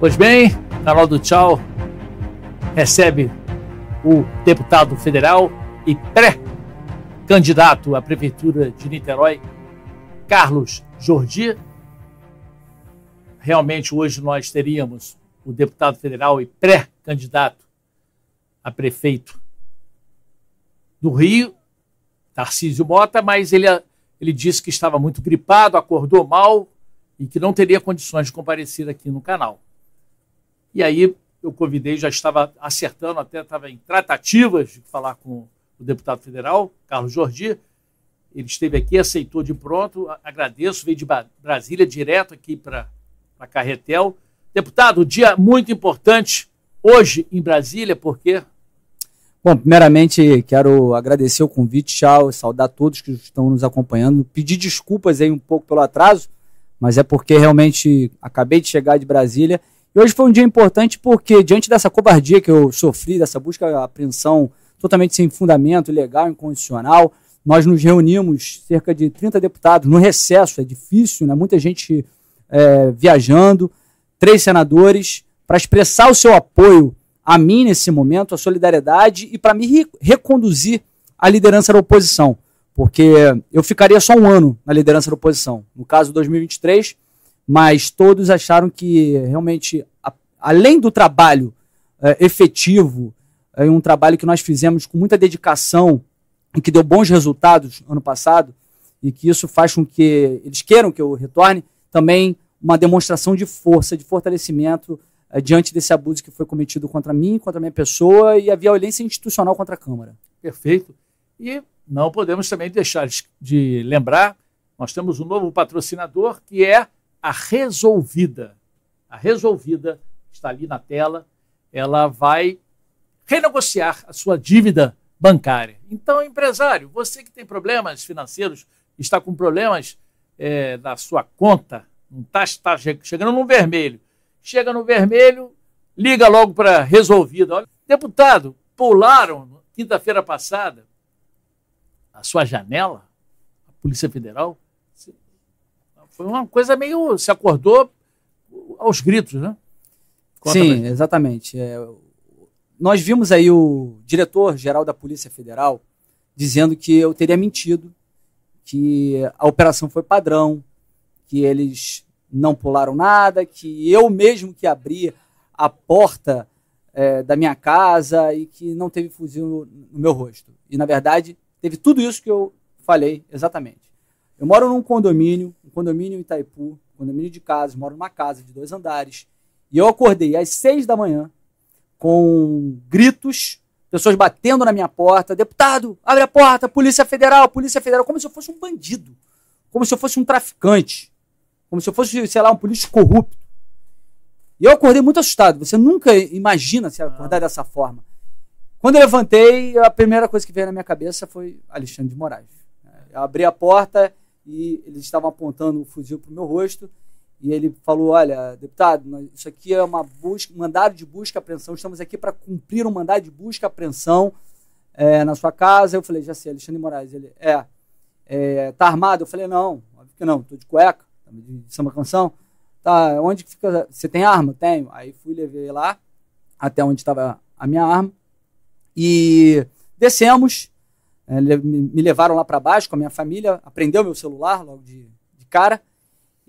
Pois bem, canal do Tchau recebe o deputado federal e pré-candidato à prefeitura de Niterói, Carlos Jordi. Realmente hoje nós teríamos o deputado federal e pré-candidato a prefeito do Rio, Tarcísio Mota, mas ele, ele disse que estava muito gripado, acordou mal e que não teria condições de comparecer aqui no canal. E aí eu convidei, já estava acertando, até estava em tratativas de falar com o deputado federal, Carlos Jordi. Ele esteve aqui, aceitou de pronto, agradeço, veio de Brasília direto aqui para Carretel. Deputado, dia muito importante hoje em Brasília, porque Bom, primeiramente quero agradecer o convite, tchau, saudar todos que estão nos acompanhando, pedir desculpas aí um pouco pelo atraso, mas é porque realmente acabei de chegar de Brasília. E hoje foi um dia importante porque, diante dessa covardia que eu sofri, dessa busca apreensão totalmente sem fundamento, ilegal, incondicional, nós nos reunimos, cerca de 30 deputados, no recesso, é difícil, né? muita gente é, viajando, três senadores, para expressar o seu apoio a mim nesse momento, a solidariedade e para me re reconduzir à liderança da oposição. Porque eu ficaria só um ano na liderança da oposição, no caso 2023, mas todos acharam que realmente, a, além do trabalho é, efetivo, é um trabalho que nós fizemos com muita dedicação e que deu bons resultados ano passado, e que isso faz com que eles queiram que eu retorne, também uma demonstração de força, de fortalecimento é, diante desse abuso que foi cometido contra mim, contra a minha pessoa e a violência institucional contra a Câmara. Perfeito. E não podemos também deixar de lembrar, nós temos um novo patrocinador que é a Resolvida. A Resolvida está ali na tela, ela vai renegociar a sua dívida bancária. Então, empresário, você que tem problemas financeiros, está com problemas é, na sua conta, está tá chegando no vermelho, chega no vermelho, liga logo para resolvida. Olha, deputado, pularam quinta-feira passada a sua janela, a Polícia Federal. Foi uma coisa meio. Se acordou aos gritos, né? Conta Sim, exatamente. É, nós vimos aí o diretor-geral da Polícia Federal dizendo que eu teria mentido, que a operação foi padrão, que eles não pularam nada, que eu mesmo que abri a porta é, da minha casa e que não teve fuzil no, no, meu rosto. E, na verdade, teve tudo isso que eu falei exatamente. Eu moro num condomínio, um condomínio em Itaipu, um condomínio de casas, moro numa casa de dois andares, e eu acordei às seis da manhã com gritos, pessoas batendo na minha porta, deputado, abre a porta, Polícia Federal, Polícia Federal, como se eu fosse um bandido, como se eu fosse um traficante como se eu fosse, sei lá, um político corrupto. E eu acordei muito assustado. Você nunca imagina se acordar ah. dessa forma. Quando eu levantei, a primeira coisa que veio na minha cabeça foi Alexandre de Moraes. Eu abri a porta e eles estavam apontando o fuzil para o meu rosto. E ele falou: Olha, deputado, isso aqui é uma busca, mandado de busca e apreensão. Estamos aqui para cumprir um mandado de busca e apreensão é, na sua casa. Eu falei: Já sei, Alexandre Moraes. Ele: É. é tá armado? Eu falei: Não, óbvio que não, estou de cueca de samba canção. Tá, onde que fica? Você tem arma? Tenho. Aí fui, levei lá, até onde estava a minha arma. E descemos, me levaram lá para baixo com a minha família, aprendeu meu celular logo de, de cara,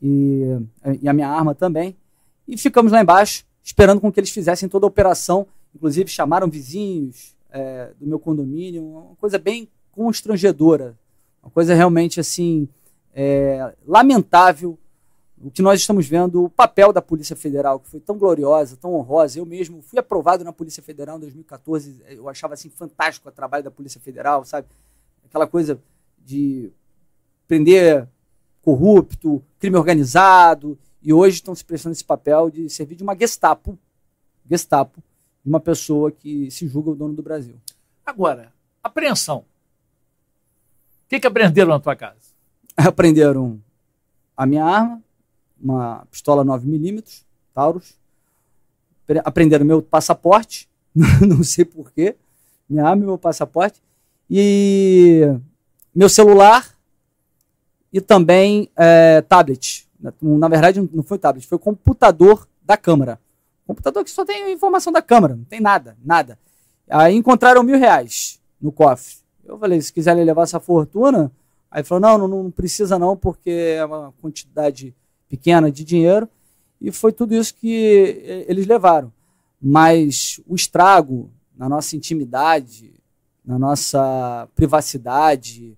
e, e a minha arma também. E ficamos lá embaixo, esperando com que eles fizessem toda a operação. Inclusive chamaram vizinhos é, do meu condomínio, uma coisa bem constrangedora. Uma coisa realmente assim é, lamentável o que nós estamos vendo, o papel da Polícia Federal, que foi tão gloriosa, tão honrosa. Eu mesmo fui aprovado na Polícia Federal em 2014, eu achava assim fantástico o trabalho da Polícia Federal, sabe? Aquela coisa de prender corrupto, crime organizado, e hoje estão se prestando esse papel de servir de uma Gestapo, Gestapo, de uma pessoa que se julga o dono do Brasil. Agora, apreensão. O que, que aprenderam na tua casa? aprenderam a minha arma, uma pistola 9mm, Taurus. Aprenderam meu passaporte, não sei porquê, minha arma meu passaporte. E meu celular e também é, tablet. Na verdade, não foi tablet, foi computador da Câmara. Computador que só tem informação da câmera, não tem nada, nada. Aí encontraram mil reais no cofre. Eu falei, se quiserem levar essa fortuna, aí falou, não, não, não precisa não, porque é uma quantidade pequena de dinheiro. E foi tudo isso que eles levaram. Mas o estrago na nossa intimidade, na nossa privacidade,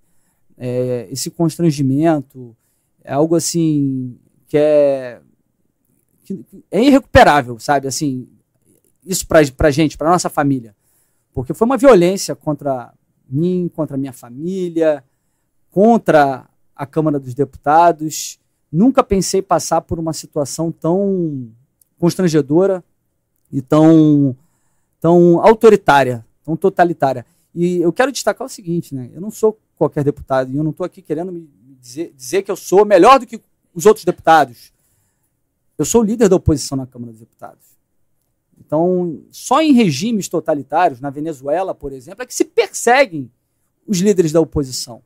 é, esse constrangimento, é algo assim que é, que é irrecuperável, sabe? Assim, isso para gente, para nossa família. Porque foi uma violência contra mim, contra minha família, contra a Câmara dos Deputados. Nunca pensei passar por uma situação tão constrangedora e tão, tão autoritária, tão totalitária. E eu quero destacar o seguinte, né? Eu não sou qualquer deputado e eu não estou aqui querendo me dizer, dizer que eu sou melhor do que os outros deputados. Eu sou líder da oposição na Câmara dos Deputados. Então, só em regimes totalitários, na Venezuela, por exemplo, é que se perseguem os líderes da oposição.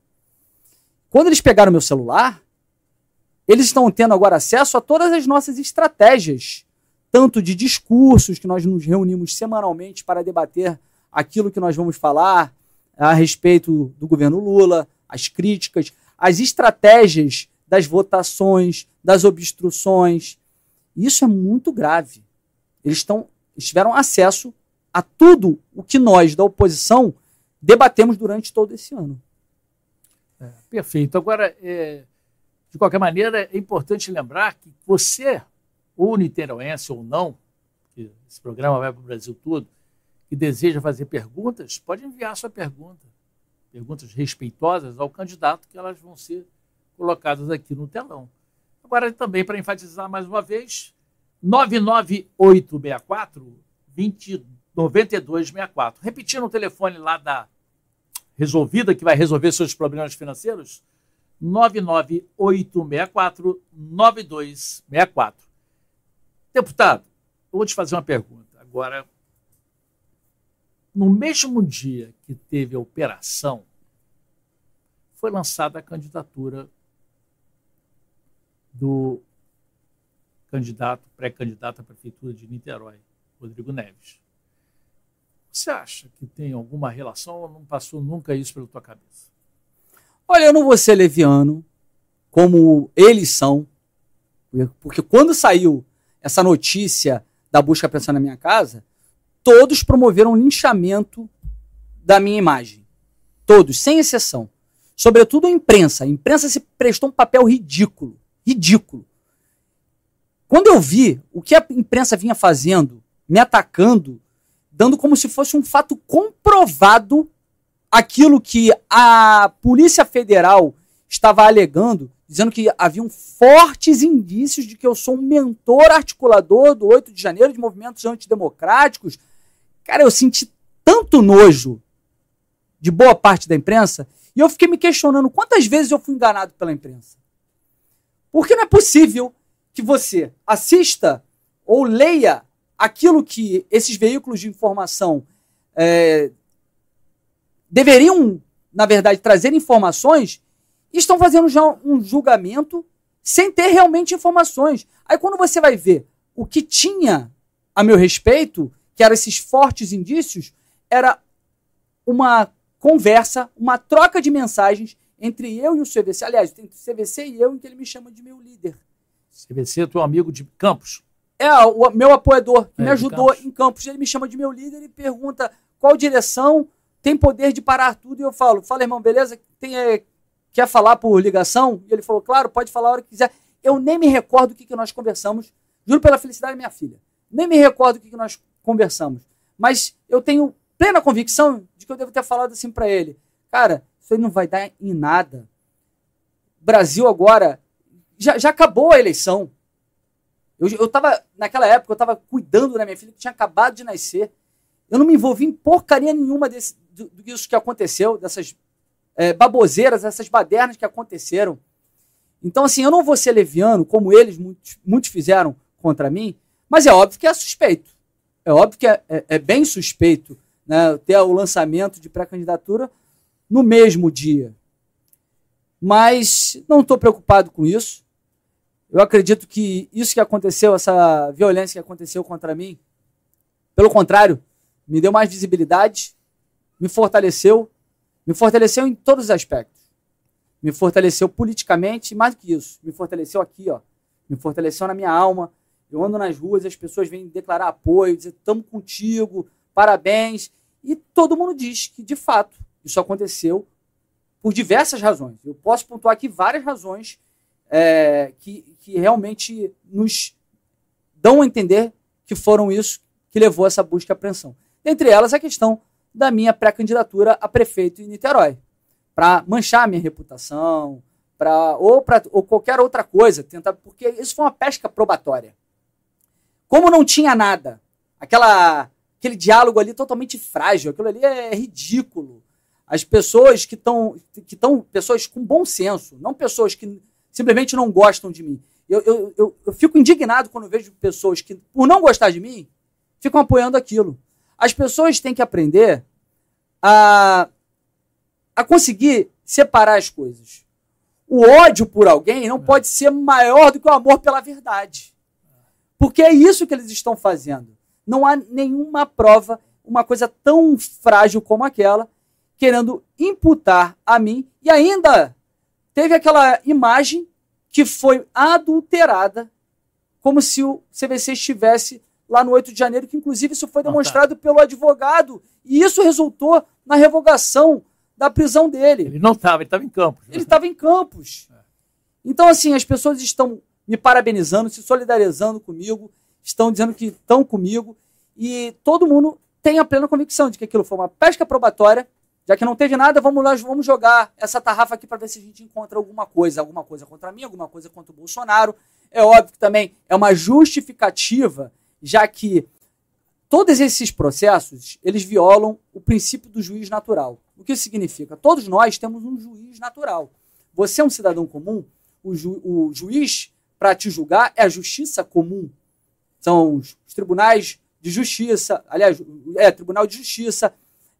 Quando eles pegaram meu celular, eles estão tendo agora acesso a todas as nossas estratégias, tanto de discursos, que nós nos reunimos semanalmente para debater aquilo que nós vamos falar a respeito do governo Lula, as críticas, as estratégias das votações, das obstruções. Isso é muito grave. Eles estão tiveram acesso a tudo o que nós, da oposição, debatemos durante todo esse ano. É, perfeito. Agora, é, de qualquer maneira, é importante lembrar que você, ou niteroense ou não, que esse programa vai para o Brasil todo, que deseja fazer perguntas, pode enviar sua pergunta. Perguntas respeitosas ao candidato, que elas vão ser colocadas aqui no telão. Agora, também, para enfatizar mais uma vez, 99864 209264. Repetindo o telefone lá da Resolvida, que vai resolver seus problemas financeiros, 99864 9264. Deputado, eu vou te fazer uma pergunta. Agora, no mesmo dia que teve a operação, foi lançada a candidatura do candidato, pré-candidato à prefeitura de Niterói, Rodrigo Neves. Você acha que tem alguma relação ou não passou nunca isso pela tua cabeça? Olha, eu não vou ser leviano, como eles são, porque quando saiu essa notícia da busca pensando na minha casa, todos promoveram um linchamento da minha imagem. Todos, sem exceção. Sobretudo a imprensa. A imprensa se prestou um papel ridículo. Ridículo. Quando eu vi o que a imprensa vinha fazendo, me atacando, dando como se fosse um fato comprovado aquilo que a Polícia Federal estava alegando, dizendo que haviam fortes indícios de que eu sou um mentor articulador do 8 de janeiro de movimentos antidemocráticos. Cara, eu senti tanto nojo de boa parte da imprensa e eu fiquei me questionando quantas vezes eu fui enganado pela imprensa. Porque não é possível que você assista ou leia aquilo que esses veículos de informação é, deveriam, na verdade, trazer informações e estão fazendo já um julgamento sem ter realmente informações. Aí quando você vai ver o que tinha a meu respeito, que eram esses fortes indícios, era uma conversa, uma troca de mensagens entre eu e o CVC. Aliás, tem o CVC e eu em que ele me chama de meu líder. CVC é teu amigo de Campos. É, o meu apoiador, que é, me ajudou Campos. em Campos. Ele me chama de meu líder e pergunta qual direção tem poder de parar tudo. E eu falo, fala, irmão, beleza? Tem, é, quer falar por ligação? E ele falou, claro, pode falar a hora que quiser. Eu nem me recordo o que, que nós conversamos. Juro pela felicidade da minha filha. Nem me recordo o que, que nós conversamos. Mas eu tenho plena convicção de que eu devo ter falado assim para ele. Cara, isso aí não vai dar em nada. Brasil agora já, já acabou a eleição. Eu, eu tava, naquela época, eu estava cuidando da minha filha que tinha acabado de nascer. Eu não me envolvi em porcaria nenhuma desse, do, disso que aconteceu, dessas é, baboseiras, essas badernas que aconteceram. Então, assim, eu não vou ser leviano, como eles, muitos, muitos fizeram contra mim, mas é óbvio que é suspeito. É óbvio que é, é, é bem suspeito né, ter o lançamento de pré-candidatura no mesmo dia. Mas não estou preocupado com isso. Eu acredito que isso que aconteceu, essa violência que aconteceu contra mim, Pelo contrário, me deu mais visibilidade, me fortaleceu, me fortaleceu em todos os aspectos. Me fortaleceu politicamente, mais do que isso, me fortaleceu aqui, ó. Me fortaleceu na minha alma. Eu ando nas ruas, as pessoas vêm declarar apoio, dizer, estamos contigo, parabéns. E todo mundo diz que, de fato, isso aconteceu por diversas razões. Eu posso pontuar aqui várias razões é, que, que realmente nos dão a entender que foram isso que levou essa busca e apreensão. Entre elas, a questão da minha pré-candidatura a prefeito em Niterói, para manchar minha reputação, para ou, ou qualquer outra coisa, tentar, porque isso foi uma pesca probatória. Como não tinha nada, aquela, aquele diálogo ali totalmente frágil, aquilo ali é ridículo. As pessoas que estão, que estão, pessoas com bom senso, não pessoas que simplesmente não gostam de mim. Eu, eu, eu, eu fico indignado quando vejo pessoas que, por não gostar de mim, ficam apoiando aquilo. As pessoas têm que aprender a, a conseguir separar as coisas. O ódio por alguém não pode ser maior do que o amor pela verdade. Porque é isso que eles estão fazendo. Não há nenhuma prova, uma coisa tão frágil como aquela, querendo imputar a mim. E ainda teve aquela imagem que foi adulterada, como se o CVC estivesse lá no 8 de janeiro, que inclusive isso foi demonstrado pelo advogado. E isso resultou na revogação da prisão dele. Ele não estava, ele estava em Campos. Ele estava em Campos. Então, assim, as pessoas estão me parabenizando, se solidarizando comigo, estão dizendo que estão comigo, e todo mundo tem a plena convicção de que aquilo foi uma pesca probatória, já que não teve nada, vamos lá, vamos jogar essa tarrafa aqui para ver se a gente encontra alguma coisa, alguma coisa contra mim, alguma coisa contra o Bolsonaro. É óbvio que também é uma justificativa já que todos esses processos, eles violam o princípio do juiz natural. O que isso significa? Todos nós temos um juiz natural. Você é um cidadão comum, o, ju o juiz para te julgar é a justiça comum. São os, tribunais de justiça, aliás, é, Tribunal de Justiça.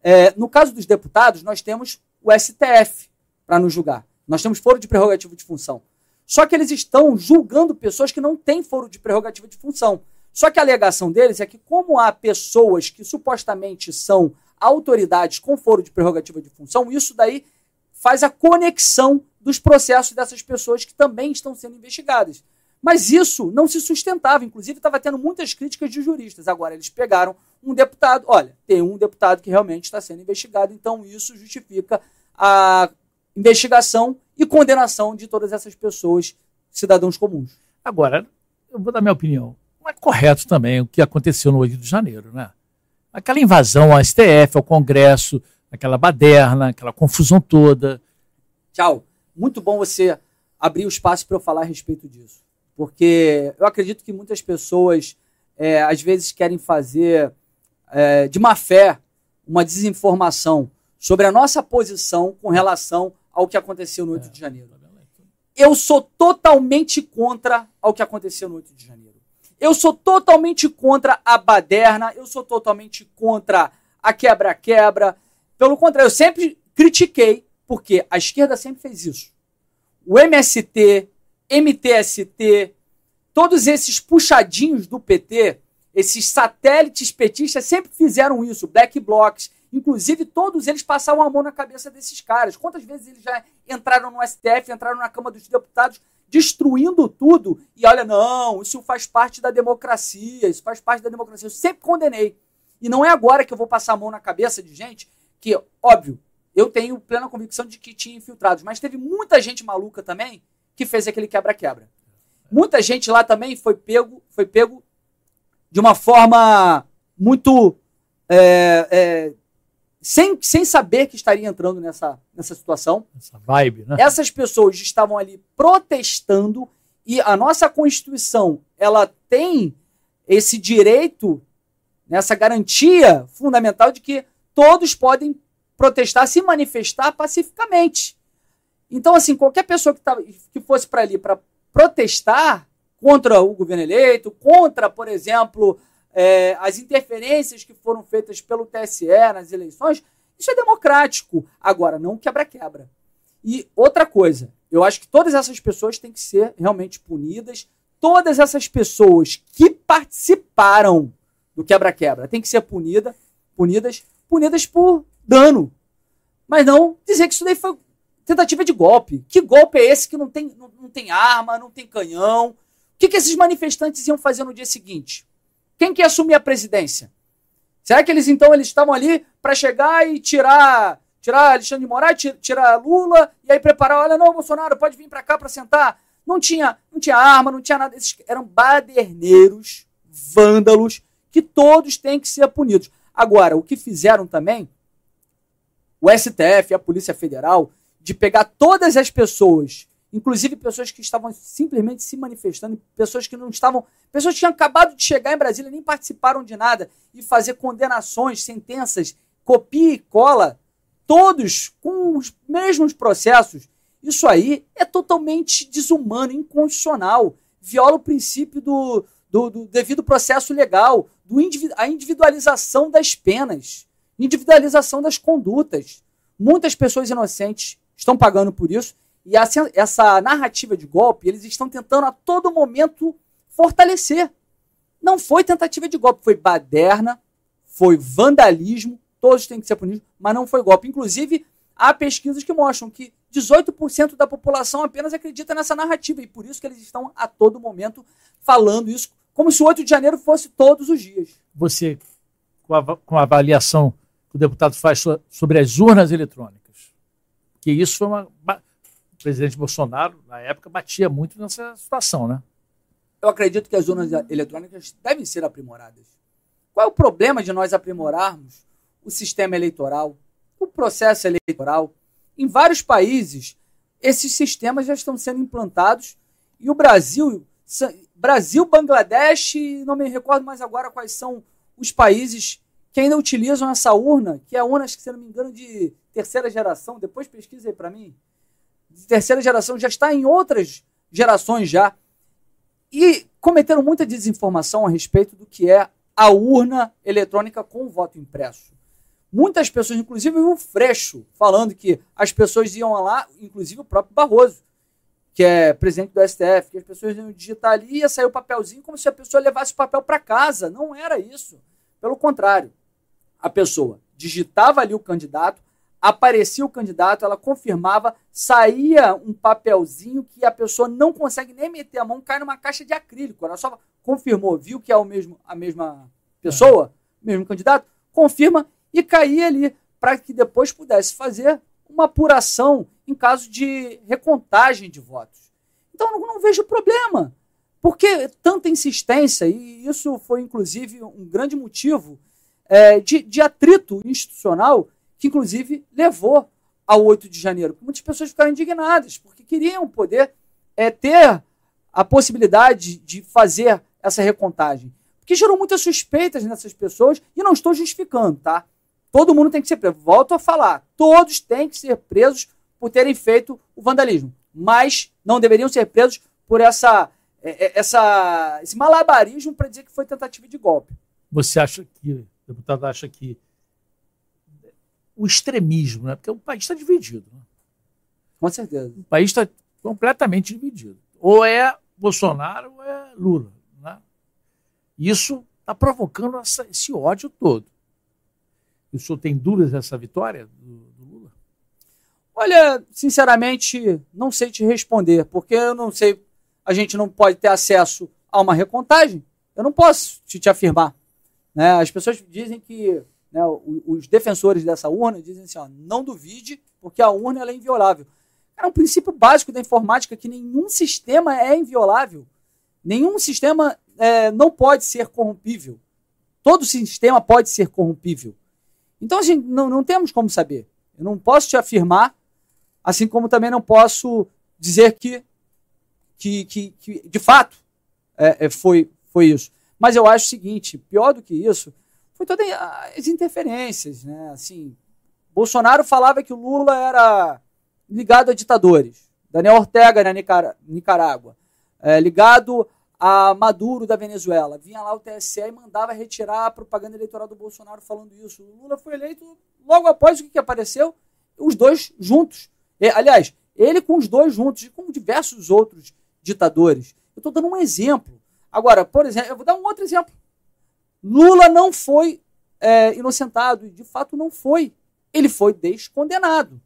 É, no caso dos deputados, nós temos o STF para nos julgar. Nós temos foro de prerrogativa de função. Só que eles estão julgando pessoas que não têm foro de prerrogativa de função. Só que a alegação deles é que, como há pessoas que supostamente são autoridades com foro de prerrogativa de função, isso daí faz a conexão dos processos dessas pessoas que também estão sendo investigadas. Mas isso não se sustentava, inclusive estava tendo muitas críticas de juristas. Agora eles pegaram um deputado, olha, tem um deputado que realmente está sendo investigado, então isso justifica a investigação e condenação de todas essas pessoas, cidadãos comuns. Agora, eu vou dar minha opinião não é correto também o que aconteceu no 8 de janeiro, né? Aquela invasão ao STF, ao Congresso, aquela baderna, aquela confusão toda. Tchau. Muito bom você abrir o espaço para eu falar a respeito disso. Porque eu acredito que muitas pessoas, é, às vezes, querem fazer é, de má fé uma desinformação sobre a nossa posição com relação ao que aconteceu no 8 de janeiro. Eu sou totalmente contra ao que aconteceu no 8 de janeiro. Eu sou totalmente contra a baderna, eu sou totalmente contra a quebra-quebra. Pelo contrário, eu sempre critiquei, porque a esquerda sempre fez isso. O MST, MTST, todos esses puxadinhos do PT, esses satélites petistas sempre fizeram isso, black blocs. Inclusive, todos eles passavam a mão na cabeça desses caras. Quantas vezes eles já entraram no STF, entraram na Câmara dos Deputados destruindo tudo. E olha, não, isso faz parte da democracia, isso faz parte da democracia. Eu sempre condenei. E não é agora que eu vou passar a mão na cabeça de gente que, óbvio, eu tenho plena convicção de que tinha infiltrados, mas teve muita gente maluca também que fez aquele quebra-quebra. Muita gente lá também foi pego, foi pego de uma forma muito é, é, sem, sem saber que estaria entrando nessa, nessa situação. Essa vibe, né? Essas pessoas estavam ali protestando e a nossa Constituição, ela tem esse direito, nessa garantia fundamental de que todos podem protestar, se manifestar pacificamente. Então, assim, qualquer pessoa que, tava, que fosse para ali para protestar contra o governo eleito, contra, por exemplo, é, as interferências que foram feitas pelo TSE nas eleições, isso é democrático. Agora, não quebra-quebra. E outra coisa, eu acho que todas essas pessoas têm que ser realmente punidas. Todas essas pessoas que participaram do quebra-quebra. Tem que ser punida, punidas, punidas por dano. Mas não dizer que isso daí foi tentativa de golpe. Que golpe é esse que não tem, não, não tem arma, não tem canhão? O que, que esses manifestantes iam fazer no dia seguinte? Quem que ia assumir a presidência? Será que eles então eles estavam ali para chegar e tirar tirar Alexandre de Moraes, tirar Lula e aí preparar, olha não, Bolsonaro pode vir para cá para sentar? Não tinha, não tinha arma, não tinha nada, esses eram baderneiros, vândalos que todos têm que ser punidos. Agora, o que fizeram também o STF, a Polícia Federal, de pegar todas as pessoas, inclusive pessoas que estavam simplesmente se manifestando, pessoas que não estavam, pessoas que tinham acabado de chegar em Brasília, nem participaram de nada, e fazer condenações, sentenças, copia e cola, todos com os mesmos processos. Isso aí é totalmente desumano, inconstitucional, viola o princípio do, do, do devido processo legal, do a individualização das penas, individualização das condutas. Muitas pessoas inocentes estão pagando por isso. E essa, essa narrativa de golpe, eles estão tentando a todo momento fortalecer. Não foi tentativa de golpe, foi baderna, foi vandalismo, todos têm que ser punidos, mas não foi golpe. Inclusive, há pesquisas que mostram que 18% da população apenas acredita nessa narrativa, e por isso que eles estão a todo momento falando isso, como se o 8 de janeiro fosse todos os dias. Você, com a, com a avaliação que o deputado faz sobre as urnas eletrônicas, que isso foi uma. Presidente Bolsonaro, na época, batia muito nessa situação, né? Eu acredito que as urnas eletrônicas devem ser aprimoradas. Qual é o problema de nós aprimorarmos o sistema eleitoral, o processo eleitoral? Em vários países, esses sistemas já estão sendo implantados e o Brasil, Brasil, Bangladesh, não me recordo mais agora quais são os países que ainda utilizam essa urna, que é a urna, se não me engano, de terceira geração, depois pesquisa aí para mim, de terceira geração, já está em outras gerações já. E cometeram muita desinformação a respeito do que é a urna eletrônica com voto impresso. Muitas pessoas, inclusive o Freixo, falando que as pessoas iam lá, inclusive o próprio Barroso, que é presidente do STF, que as pessoas iam digitar ali e ia sair o papelzinho como se a pessoa levasse o papel para casa. Não era isso. Pelo contrário, a pessoa digitava ali o candidato, aparecia o candidato, ela confirmava, saía um papelzinho que a pessoa não consegue nem meter a mão, cai numa caixa de acrílico. Ela só confirmou, viu que é o mesmo, a mesma pessoa, o mesmo candidato, confirma e caía ali para que depois pudesse fazer uma apuração em caso de recontagem de votos. Então não, não vejo problema. Porque tanta insistência, e isso foi inclusive um grande motivo é, de, de atrito institucional que, inclusive, levou ao 8 de janeiro. Muitas pessoas ficaram indignadas, porque queriam poder é, ter a possibilidade de fazer essa recontagem. Porque gerou muitas suspeitas nessas pessoas, e não estou justificando, tá? Todo mundo tem que ser preso. Volto a falar, todos têm que ser presos por terem feito o vandalismo, mas não deveriam ser presos por essa, é, é, essa esse malabarismo para dizer que foi tentativa de golpe. Você acha que, deputado acha que o extremismo, né? porque o país está dividido. Né? Com certeza. O país está completamente dividido. Ou é Bolsonaro ou é Lula. Né? Isso está provocando essa, esse ódio todo. O senhor tem dúvidas dessa vitória do, do, Lula? Olha, sinceramente, não sei te responder, porque eu não sei, a gente não pode ter acesso a uma recontagem. Eu não posso te, te afirmar. Né? As pessoas dizem que né, os defensores dessa urna dizem assim: ó, não duvide, porque a urna é inviolável. É um princípio básico da informática que nenhum sistema é inviolável. Nenhum sistema é, não pode ser corrompível. Todo sistema pode ser corrompível. Então, assim, não, não temos como saber. Eu não posso te afirmar, assim como também não posso dizer que, que, que, que de fato é, é foi, foi isso. Mas eu acho o seguinte: pior do que isso, foi todas as interferências, né? Assim, Bolsonaro falava que o Lula era ligado a ditadores. Daniel Ortega na Nicarágua, é, ligado a Maduro da Venezuela. Vinha lá o TSE e mandava retirar a propaganda eleitoral do Bolsonaro falando isso. O Lula foi eleito logo após o que, que apareceu? Os dois juntos. E, aliás, ele com os dois juntos e com diversos outros ditadores. Eu estou dando um exemplo. Agora, por exemplo, eu vou dar um outro exemplo Lula não foi é, inocentado, e de fato não foi. Ele foi descondenado.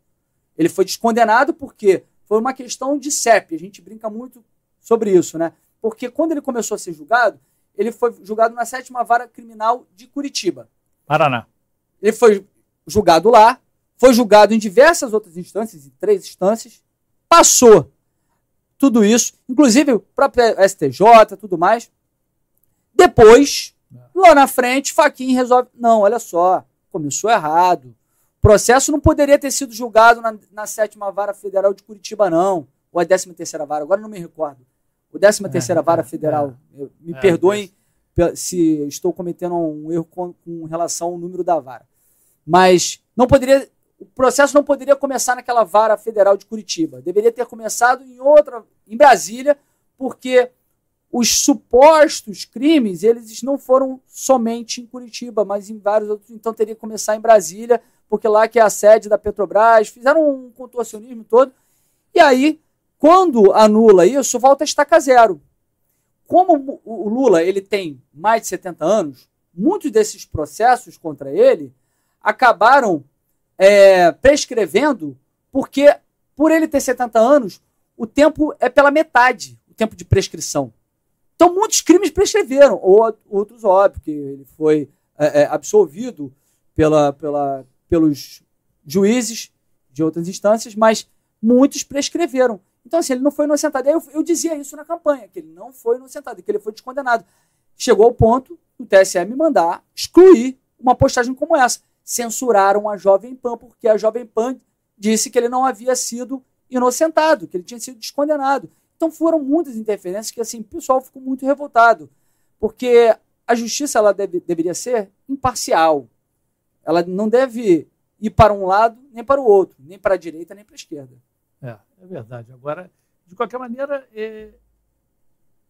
Ele foi descondenado porque foi uma questão de CEP. A gente brinca muito sobre isso, né? Porque quando ele começou a ser julgado, ele foi julgado na sétima vara criminal de Curitiba. Paraná. Ele foi julgado lá, foi julgado em diversas outras instâncias, em três instâncias, passou tudo isso, inclusive o próprio STJ, tudo mais. Depois, lá na frente, Faquin resolve. Não, olha só, começou errado. O processo não poderia ter sido julgado na, na sétima vara federal de Curitiba, não. Ou a décima terceira vara, agora não me recordo. O décima é, terceira vara é, federal. É, me é, perdoem se estou cometendo um erro com, com relação ao número da vara. Mas não poderia o processo não poderia começar naquela vara federal de Curitiba. Deveria ter começado em outra, em Brasília, porque os supostos crimes, eles não foram somente em Curitiba, mas em vários outros. Então teria que começar em Brasília, porque lá que é a sede da Petrobras, fizeram um contorcionismo todo. E aí, quando anula isso, volta a estaca zero. Como o Lula ele tem mais de 70 anos, muitos desses processos contra ele acabaram é, prescrevendo, porque por ele ter 70 anos, o tempo é pela metade, o tempo de prescrição. Então, muitos crimes prescreveram, ou outros, óbvio, que ele foi é, é, absolvido pela, pela, pelos juízes de outras instâncias, mas muitos prescreveram. Então, assim, ele não foi inocentado. Eu, eu dizia isso na campanha, que ele não foi inocentado, que ele foi descondenado. Chegou ao ponto do TSE mandar excluir uma postagem como essa censuraram a Jovem Pan, porque a Jovem Pan disse que ele não havia sido inocentado, que ele tinha sido descondenado. Então foram muitas interferências que assim, o pessoal ficou muito revoltado, porque a justiça ela deve, deveria ser imparcial. Ela não deve ir para um lado nem para o outro, nem para a direita nem para a esquerda. É, é verdade. Agora, de qualquer maneira, é...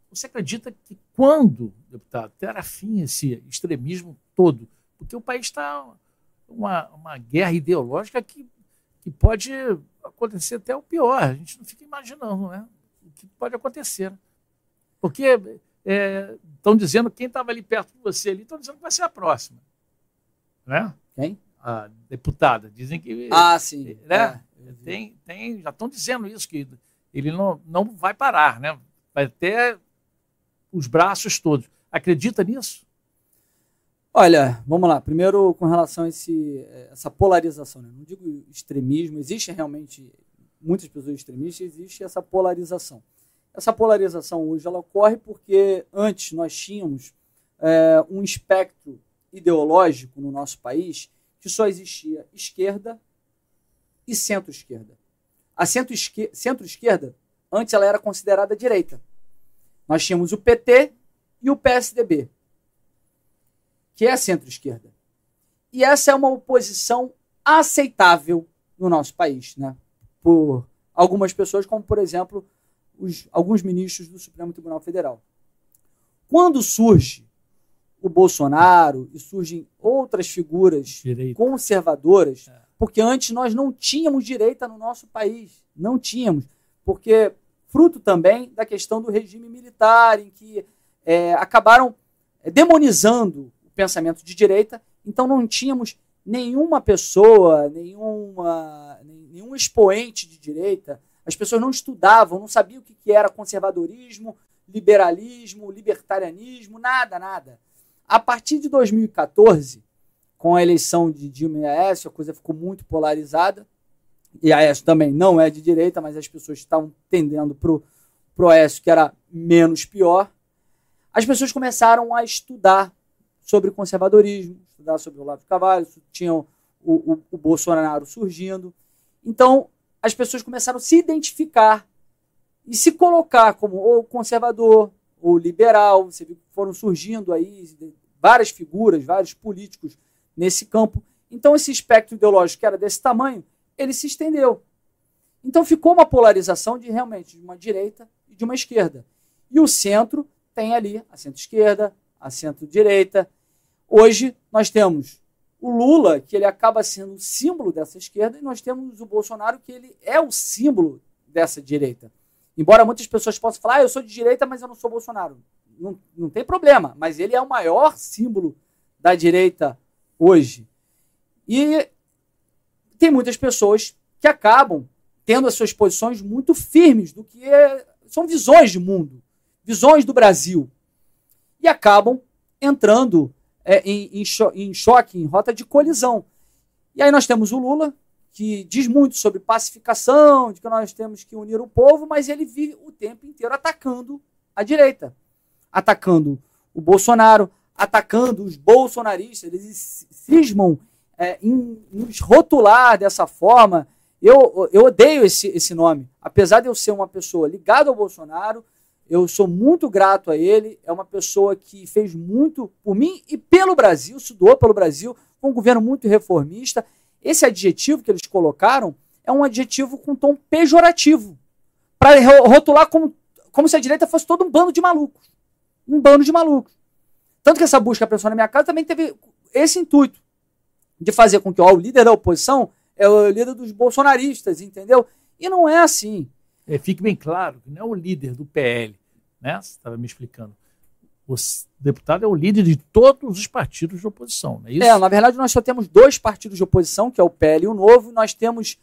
você acredita que quando, deputado, terá fim esse extremismo todo? Porque o país está uma, uma guerra ideológica que, que pode acontecer até o pior. A gente não fica imaginando né? Que pode acontecer. Porque estão é, dizendo, quem estava ali perto de você ali, estão dizendo que vai ser a próxima. Né? Quem? A deputada. Dizem que. Ah, sim. Né? É. Tem, tem, já estão dizendo isso, que ele não, não vai parar, né? Vai ter os braços todos. Acredita nisso? Olha, vamos lá. Primeiro, com relação a esse, essa polarização, né? não digo extremismo, existe realmente muitas pessoas extremistas, existe essa polarização. Essa polarização hoje ela ocorre porque antes nós tínhamos é, um espectro ideológico no nosso país que só existia esquerda e centro-esquerda. A centro-esquerda, antes ela era considerada direita. Nós tínhamos o PT e o PSDB que é centro-esquerda. E essa é uma oposição aceitável no nosso país, né? por algumas pessoas, como, por exemplo, os, alguns ministros do Supremo Tribunal Federal. Quando surge o Bolsonaro e surgem outras figuras conservadoras, é. porque antes nós não tínhamos direita no nosso país, não tínhamos, porque fruto também da questão do regime militar, em que é, acabaram é, demonizando pensamento de direita, então não tínhamos nenhuma pessoa, nenhuma, nenhum expoente de direita. As pessoas não estudavam, não sabiam o que era conservadorismo, liberalismo, libertarianismo, nada, nada. A partir de 2014, com a eleição de Dilma e Aécio, a coisa ficou muito polarizada. E Aécio também não é de direita, mas as pessoas estavam tendendo para o Aécio, que era menos pior. As pessoas começaram a estudar sobre conservadorismo, estudar sobre o de Carvalho, tinham o, o, o Bolsonaro surgindo. Então, as pessoas começaram a se identificar e se colocar como ou conservador ou liberal. Você viu que foram surgindo aí várias figuras, vários políticos nesse campo. Então, esse espectro ideológico que era desse tamanho, ele se estendeu. Então, ficou uma polarização de realmente de uma direita e de uma esquerda. E o centro tem ali a centro-esquerda, a centro-direita. Hoje nós temos o Lula, que ele acaba sendo o símbolo dessa esquerda, e nós temos o Bolsonaro, que ele é o símbolo dessa direita. Embora muitas pessoas possam falar, ah, eu sou de direita, mas eu não sou Bolsonaro. não, não tem problema, mas ele é o maior símbolo da direita hoje. E tem muitas pessoas que acabam tendo as suas posições muito firmes do que é, são visões de mundo, visões do Brasil. E acabam entrando é, em, em, cho em choque, em rota de colisão. E aí nós temos o Lula, que diz muito sobre pacificação, de que nós temos que unir o povo, mas ele vive o tempo inteiro atacando a direita, atacando o Bolsonaro, atacando os bolsonaristas. Eles cismam é, em nos rotular dessa forma. Eu, eu odeio esse, esse nome. Apesar de eu ser uma pessoa ligada ao Bolsonaro, eu sou muito grato a ele. É uma pessoa que fez muito por mim e pelo Brasil, se doou pelo Brasil. Foi um governo muito reformista. Esse adjetivo que eles colocaram é um adjetivo com tom pejorativo para rotular como, como se a direita fosse todo um bando de malucos. Um bando de malucos. Tanto que essa busca pessoal na minha casa também teve esse intuito de fazer com que ó, o líder da oposição é o líder dos bolsonaristas, entendeu? E não é assim. É, fique bem claro que não é o líder do PL né? Você estava me explicando. O deputado é o líder de todos os partidos de oposição, não é isso? É, na verdade nós só temos dois partidos de oposição, que é o PL e o Novo, e nós temos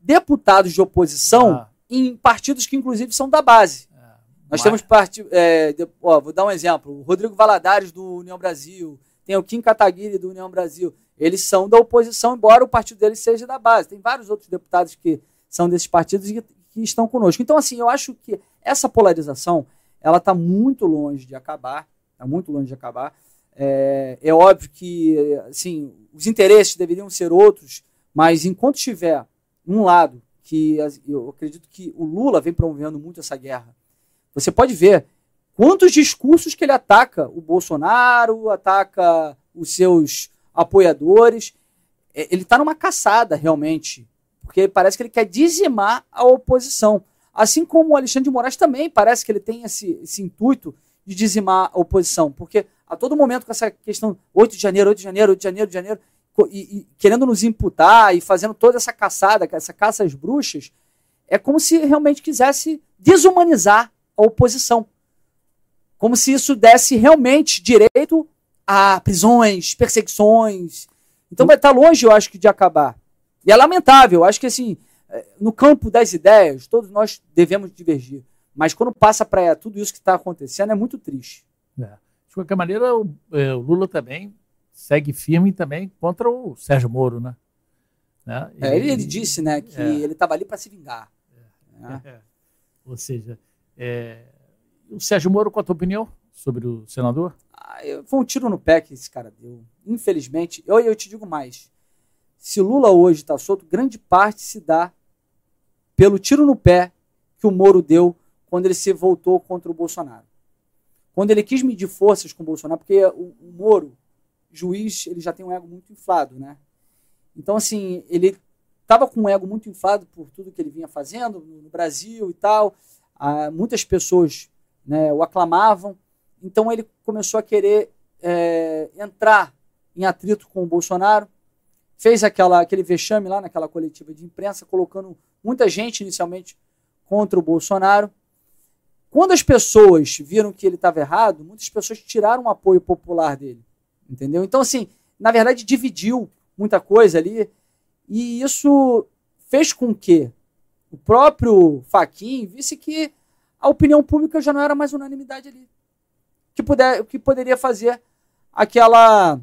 deputados de oposição ah. em partidos que inclusive são da base. É, nós mas... temos partido, é, vou dar um exemplo, o Rodrigo Valadares do União Brasil, tem o Kim Kataguiri do União Brasil, eles são da oposição, embora o partido deles seja da base. Tem vários outros deputados que são desses partidos e que estão conosco. Então, assim, eu acho que essa polarização ela está muito longe de acabar, está muito longe de acabar. É, é, óbvio que, assim, os interesses deveriam ser outros, mas enquanto tiver um lado que eu acredito que o Lula vem promovendo muito essa guerra, você pode ver quantos discursos que ele ataca o Bolsonaro, ataca os seus apoiadores. É, ele está numa caçada realmente, porque parece que ele quer dizimar a oposição. Assim como o Alexandre de Moraes também parece que ele tem esse, esse intuito de dizimar a oposição, porque a todo momento com essa questão 8 de janeiro, 8 de janeiro, 8 de janeiro, 8 de janeiro, e, e, querendo nos imputar e fazendo toda essa caçada, essa caça às bruxas, é como se realmente quisesse desumanizar a oposição. Como se isso desse realmente direito a prisões, perseguições. Então vai estar longe, eu acho, de acabar. E é lamentável, eu acho que assim, no campo das ideias, todos nós devemos divergir. Mas quando passa para tudo isso que está acontecendo, é muito triste. É. De qualquer maneira, o, é, o, Lula também segue firme também contra o Sérgio Moro, né? né? Ele, é, ele, ele, disse né, que é. ele estava ali para se vingar. Né? Ou seja, o Sérgio Moro, qual a tua opinião sobre o senador? Ah, foi um tiro no pé que esse cara deu. Infelizmente, eu, eu te digo mais. Se Lula hoje está solto, grande parte se dá pelo tiro no pé que o Moro deu quando ele se voltou contra o Bolsonaro. Quando ele quis medir forças com o Bolsonaro, porque o, o Moro, juiz, ele já tem um ego muito inflado, né? Então, assim, ele estava com um ego muito inflado por tudo que ele vinha fazendo no Brasil e tal. Ah, muitas pessoas né, o aclamavam. Então, ele começou a querer é, entrar em atrito com o Bolsonaro. Fez aquela, aquele vexame lá naquela coletiva de imprensa, colocando muita gente inicialmente contra o Bolsonaro. Quando as pessoas viram que ele estava errado, muitas pessoas tiraram o apoio popular dele. Entendeu? Então, assim, na verdade, dividiu muita coisa ali. E isso fez com que o próprio Faquin visse que a opinião pública já não era mais unanimidade ali. Que, puder, que poderia fazer aquela,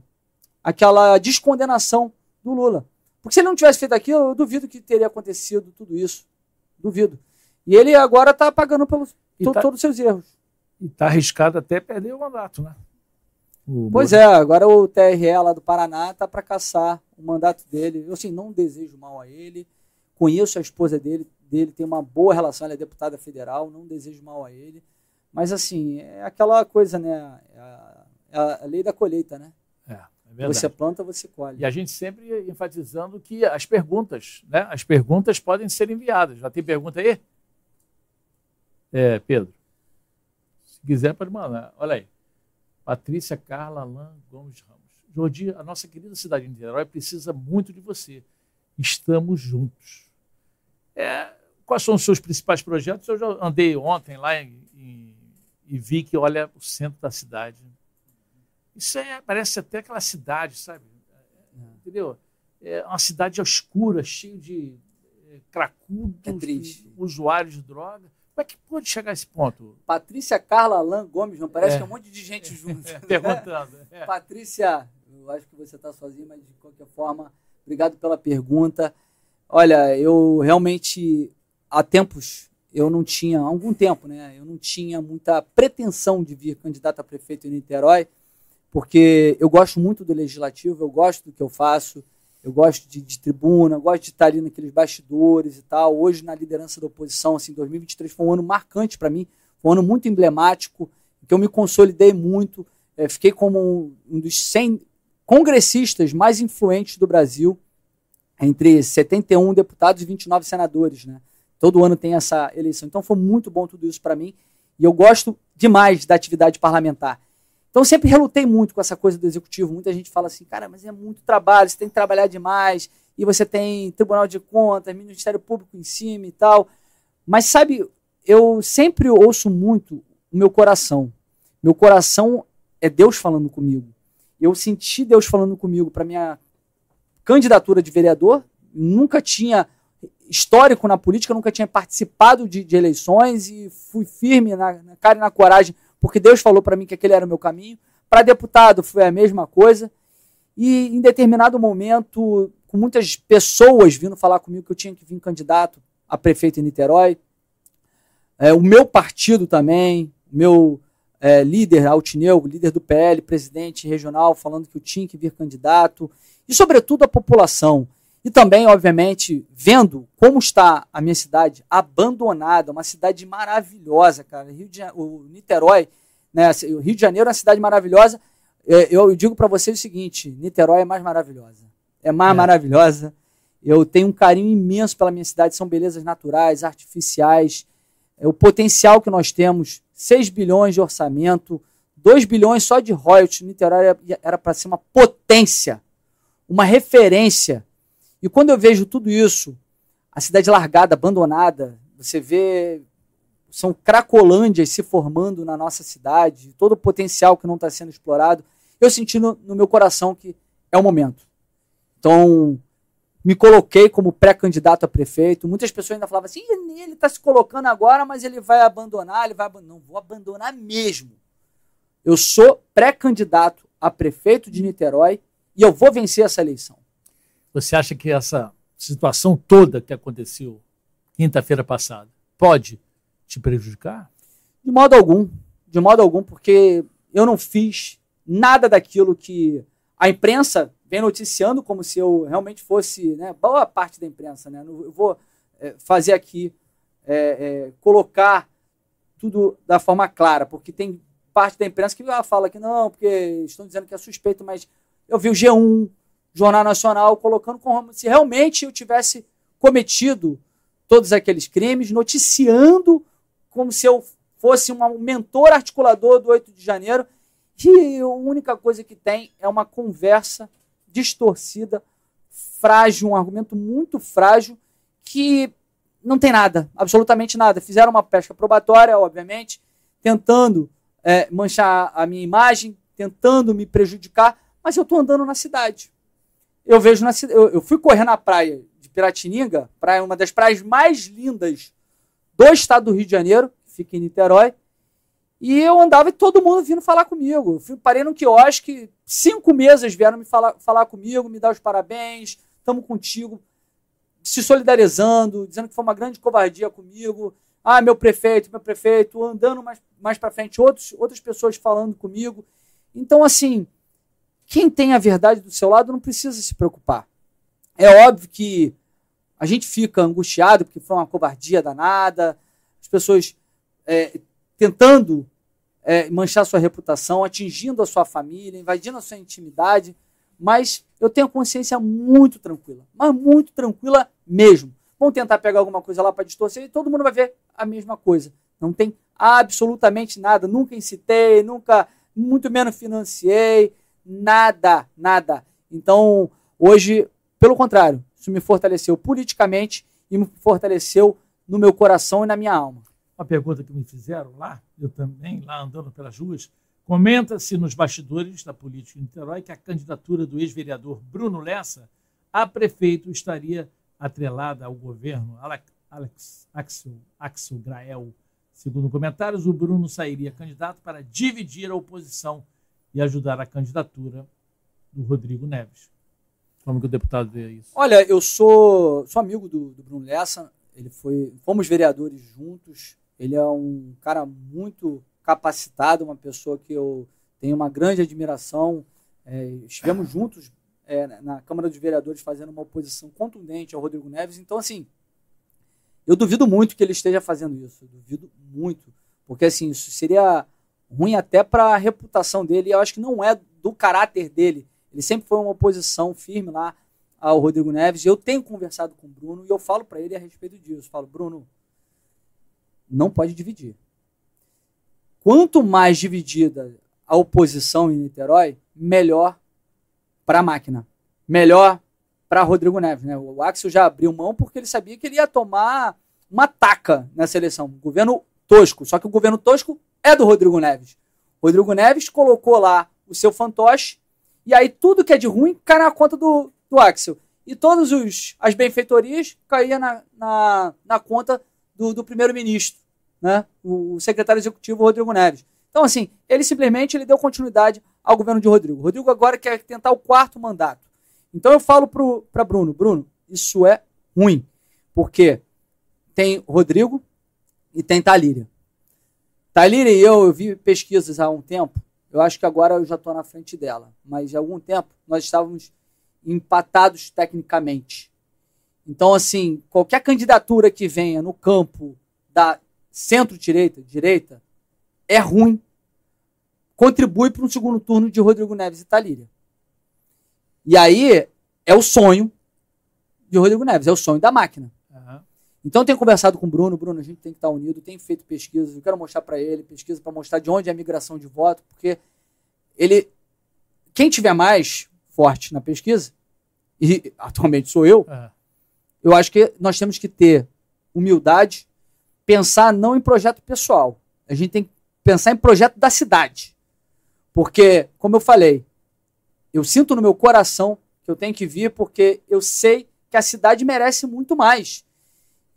aquela descondenação do Lula. Porque se ele não tivesse feito aquilo, eu duvido que teria acontecido tudo isso. Duvido. E ele agora está pagando pelos to, tá, todos os seus erros. E está arriscado até perder o mandato, né? O pois é, agora o TRE lá do Paraná está para caçar o mandato dele. Eu assim, não desejo mal a ele. Conheço a esposa dele, dele tem uma boa relação, ela é deputada federal, não desejo mal a ele. Mas assim, é aquela coisa, né? É a, é a lei da colheita, né? É. É você planta, você colhe. E a gente sempre enfatizando que as perguntas, né? As perguntas podem ser enviadas. Já tem pergunta aí? É, Pedro. Se quiser, pode mandar. Olha aí. Patrícia Carla Alain Gomes Ramos. Jordi, a nossa querida cidade de Niterói precisa muito de você. Estamos juntos. É, quais são os seus principais projetos? Eu já andei ontem lá em, em, e vi que, olha, o centro da cidade. Isso é, parece até aquela cidade, sabe? Entendeu? É uma cidade escura, cheia de é, cracudos, é usuários de droga. Como é que pode chegar a esse ponto? Patrícia Carla Alain Gomes, não parece é. que é um monte de gente junto. É, perguntando. É. Patrícia, eu acho que você está sozinha, mas de qualquer forma, obrigado pela pergunta. Olha, eu realmente, há tempos, eu não tinha, há algum tempo, né? Eu não tinha muita pretensão de vir candidato a prefeito em Niterói, porque eu gosto muito do legislativo, eu gosto do que eu faço, eu gosto de, de, tribuna, gosto de estar ali naqueles bastidores e tal. Hoje, na liderança da oposição, assim, 2023 foi um ano marcante para mim, foi um ano muito emblemático, que eu me consolidei muito, é, fiquei como um, um, dos 100 congressistas mais influentes do Brasil, entre 71 deputados e 29 senadores, né? Todo ano tem essa eleição. Então foi muito bom tudo isso para mim, e eu gosto demais da atividade parlamentar. Então sempre relutei muito com essa coisa do executivo. Muita gente fala assim, cara, mas é muito trabalho, você tem que trabalhar demais, e você tem Tribunal de Contas, Ministério Público em cima e tal. Mas sabe, eu sempre ouço muito o meu coração. Meu coração é Deus falando comigo. Eu senti Deus falando comigo para minha candidatura de vereador. Nunca tinha histórico na política, nunca tinha participado de, de eleições e fui firme na, na cara e na coragem porque Deus falou para mim que aquele era o meu caminho. Para deputado foi a mesma coisa. E em determinado momento, com muitas pessoas vindo falar comigo que eu tinha que vir candidato a prefeito em Niterói, é, o meu partido também, meu é, líder, Altineu, líder do PL, presidente regional, falando que eu tinha que vir candidato, e sobretudo a população. E também, obviamente, vendo como está a minha cidade abandonada, uma cidade maravilhosa, cara. Rio de, o Niterói, né? O Rio de Janeiro é uma cidade maravilhosa. É, eu digo para vocês o seguinte: Niterói é mais maravilhosa. É mais é. maravilhosa. Eu tenho um carinho imenso pela minha cidade. São belezas naturais, artificiais. É o potencial que nós temos: 6 bilhões de orçamento, 2 bilhões só de royalties. Niterói era para ser uma potência, uma referência e quando eu vejo tudo isso, a cidade largada, abandonada, você vê são cracolândias se formando na nossa cidade, todo o potencial que não está sendo explorado, eu senti no, no meu coração que é o momento. Então, me coloquei como pré-candidato a prefeito. Muitas pessoas ainda falavam assim: ele está se colocando agora, mas ele vai abandonar, ele vai abandonar. Não, vou abandonar mesmo. Eu sou pré-candidato a prefeito de Niterói e eu vou vencer essa eleição. Você acha que essa situação toda que aconteceu quinta-feira passada pode te prejudicar? De modo algum. De modo algum, porque eu não fiz nada daquilo que a imprensa vem noticiando como se eu realmente fosse, né, boa parte da imprensa, né, eu vou é, fazer aqui, é, é, colocar tudo da forma clara, porque tem parte da imprensa que fala que não, porque estão dizendo que é suspeito, mas eu vi o G1, Jornal Nacional colocando como se realmente eu tivesse cometido todos aqueles crimes, noticiando como se eu fosse um mentor articulador do 8 de janeiro. E a única coisa que tem é uma conversa distorcida, frágil, um argumento muito frágil, que não tem nada, absolutamente nada. Fizeram uma pesca probatória, obviamente, tentando é, manchar a minha imagem, tentando me prejudicar, mas eu estou andando na cidade eu vejo na eu, eu fui correr na praia de Piratininga, praia, uma das praias mais lindas do estado do Rio de Janeiro, fica em Niterói, e eu andava e todo mundo vindo falar comigo. Eu parei no quiosque, cinco mesas vieram me falar, falar comigo, me dar os parabéns, estamos contigo, se solidarizando, dizendo que foi uma grande covardia comigo. Ah, meu prefeito, meu prefeito, andando mais, mais para frente, outros, outras pessoas falando comigo. Então, assim, quem tem a verdade do seu lado não precisa se preocupar. É óbvio que a gente fica angustiado porque foi uma covardia danada, as pessoas é, tentando é, manchar sua reputação, atingindo a sua família, invadindo a sua intimidade, mas eu tenho a consciência muito tranquila, mas muito tranquila mesmo. Vão tentar pegar alguma coisa lá para distorcer e todo mundo vai ver a mesma coisa. Não tem absolutamente nada, nunca incitei, nunca, muito menos financiei, Nada, nada. Então, hoje, pelo contrário, isso me fortaleceu politicamente e me fortaleceu no meu coração e na minha alma. uma pergunta que me fizeram lá, eu também, lá andando pelas ruas. Comenta-se nos bastidores da política em Niterói que a candidatura do ex-vereador Bruno Lessa a prefeito estaria atrelada ao governo Alex, Axel, Axel Grael. Segundo comentários, o Bruno sairia candidato para dividir a oposição e ajudar a candidatura do Rodrigo Neves. Como que o deputado vê isso? Olha, eu sou, sou amigo do, do Bruno Lessa. Ele foi, fomos vereadores juntos. Ele é um cara muito capacitado, uma pessoa que eu tenho uma grande admiração. É, estivemos juntos é, na Câmara dos Vereadores fazendo uma oposição contundente ao Rodrigo Neves. Então, assim, eu duvido muito que ele esteja fazendo isso. Eu duvido muito. Porque, assim, isso seria ruim até para a reputação dele. Eu acho que não é do caráter dele ele sempre foi uma oposição firme lá ao Rodrigo Neves. Eu tenho conversado com o Bruno e eu falo para ele a respeito disso. Eu falo, Bruno, não pode dividir. Quanto mais dividida a oposição em Niterói, melhor para a máquina. Melhor para Rodrigo Neves. Né? O Axel já abriu mão porque ele sabia que ele ia tomar uma taca nessa eleição. Governo tosco. Só que o governo tosco é do Rodrigo Neves. Rodrigo Neves colocou lá o seu fantoche e aí tudo que é de ruim cai na conta do, do Axel. E todas as benfeitorias caíam na, na, na conta do, do primeiro-ministro, né? o, o secretário executivo Rodrigo Neves. Então, assim, ele simplesmente ele deu continuidade ao governo de Rodrigo. Rodrigo agora quer tentar o quarto mandato. Então eu falo para Bruno, Bruno, isso é ruim, porque tem Rodrigo e tem Talíria. Talíria e eu, eu vi pesquisas há um tempo eu acho que agora eu já estou na frente dela. Mas há algum tempo nós estávamos empatados tecnicamente. Então, assim, qualquer candidatura que venha no campo da centro-direita, direita, é ruim. Contribui para um segundo turno de Rodrigo Neves e Talíria. E aí é o sonho de Rodrigo Neves, é o sonho da máquina. Então eu tenho conversado com o Bruno, Bruno, a gente tem que estar unido, tem feito pesquisas, eu quero mostrar para ele, pesquisa para mostrar de onde é a migração de voto, porque ele quem tiver mais forte na pesquisa, e atualmente sou eu, é. eu acho que nós temos que ter humildade, pensar não em projeto pessoal. A gente tem que pensar em projeto da cidade. Porque, como eu falei, eu sinto no meu coração que eu tenho que vir porque eu sei que a cidade merece muito mais.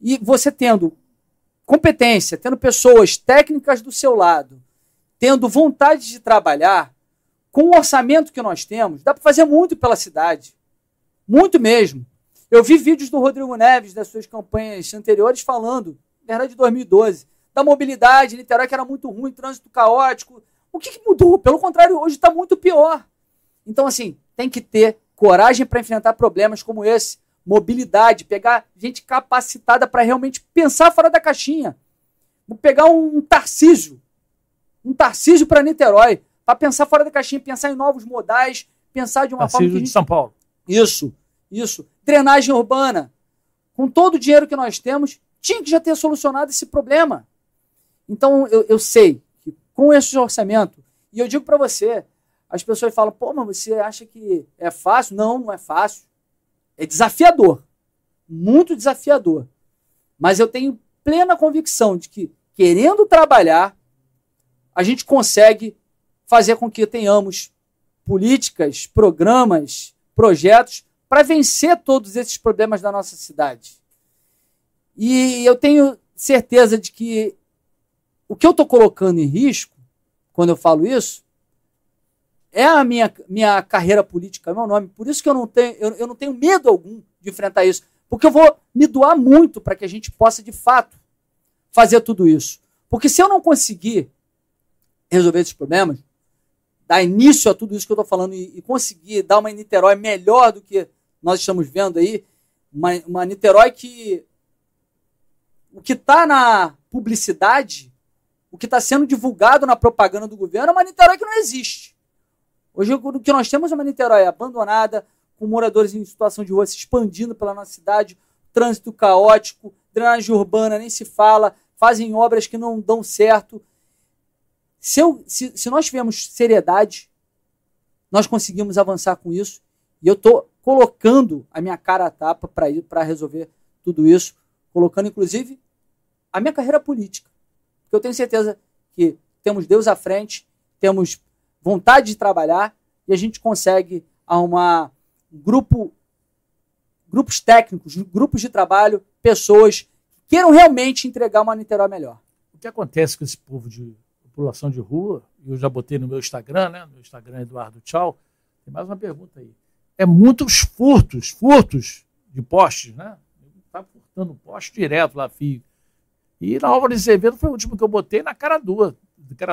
E você tendo competência, tendo pessoas técnicas do seu lado, tendo vontade de trabalhar, com o orçamento que nós temos, dá para fazer muito pela cidade. Muito mesmo. Eu vi vídeos do Rodrigo Neves das suas campanhas anteriores falando, na verdade de 2012, da mobilidade em Niterói que era muito ruim, trânsito caótico. O que, que mudou? Pelo contrário, hoje está muito pior. Então, assim, tem que ter coragem para enfrentar problemas como esse mobilidade, pegar gente capacitada para realmente pensar fora da caixinha. Vou pegar um Tarcísio, um Tarcísio para Niterói, para pensar fora da caixinha, pensar em novos modais, pensar de uma Tarcísio forma que gente... de São Paulo. Isso, isso. Drenagem urbana. Com todo o dinheiro que nós temos, tinha que já ter solucionado esse problema. Então, eu, eu sei que com esse orçamento, e eu digo para você, as pessoas falam, pô, mas você acha que é fácil? Não, não é fácil. É desafiador. Muito desafiador. Mas eu tenho plena convicção de que, querendo trabalhar, a gente consegue fazer com que tenhamos políticas, programas, projetos para vencer todos esses problemas da nossa cidade. E eu tenho certeza de que o que eu estou colocando em risco, quando eu falo isso, é a minha, minha carreira política, é meu nome. Por isso que eu não tenho, eu, eu não tenho medo algum de enfrentar isso. Porque eu vou me doar muito para que a gente possa, de fato, fazer tudo isso. Porque se eu não conseguir resolver esses problemas, dar início a tudo isso que eu estou falando e, e, conseguir dar uma Niterói melhor do que nós estamos vendo aí, uma, uma Niterói que o que está na publicidade, o que está sendo divulgado na propaganda do governo é uma Niterói que não existe. Hoje o que nós temos é uma Niterói abandonada, com moradores em situação de rua se expandindo pela nossa cidade, trânsito caótico, drenagem urbana, nem se fala, fazem obras que não dão certo. Se, eu, se, se nós tivermos seriedade, nós conseguimos avançar com isso. E eu estou colocando a minha cara a tapa para resolver tudo isso, colocando inclusive a minha carreira política. Porque eu tenho certeza que temos Deus à frente, temos vontade de trabalhar e a gente consegue arrumar um grupo, grupos técnicos, grupos de trabalho, pessoas que queiram realmente entregar uma Niterói melhor. O que acontece com esse povo de população de rua, eu já botei no meu Instagram, né? No Instagram Eduardo Tchau. Tem mais uma pergunta aí. É muitos furtos, furtos de postes, né? Tá furtando poste direto lá, fio. E na obra de Azevedo foi o último que eu botei na cara dura,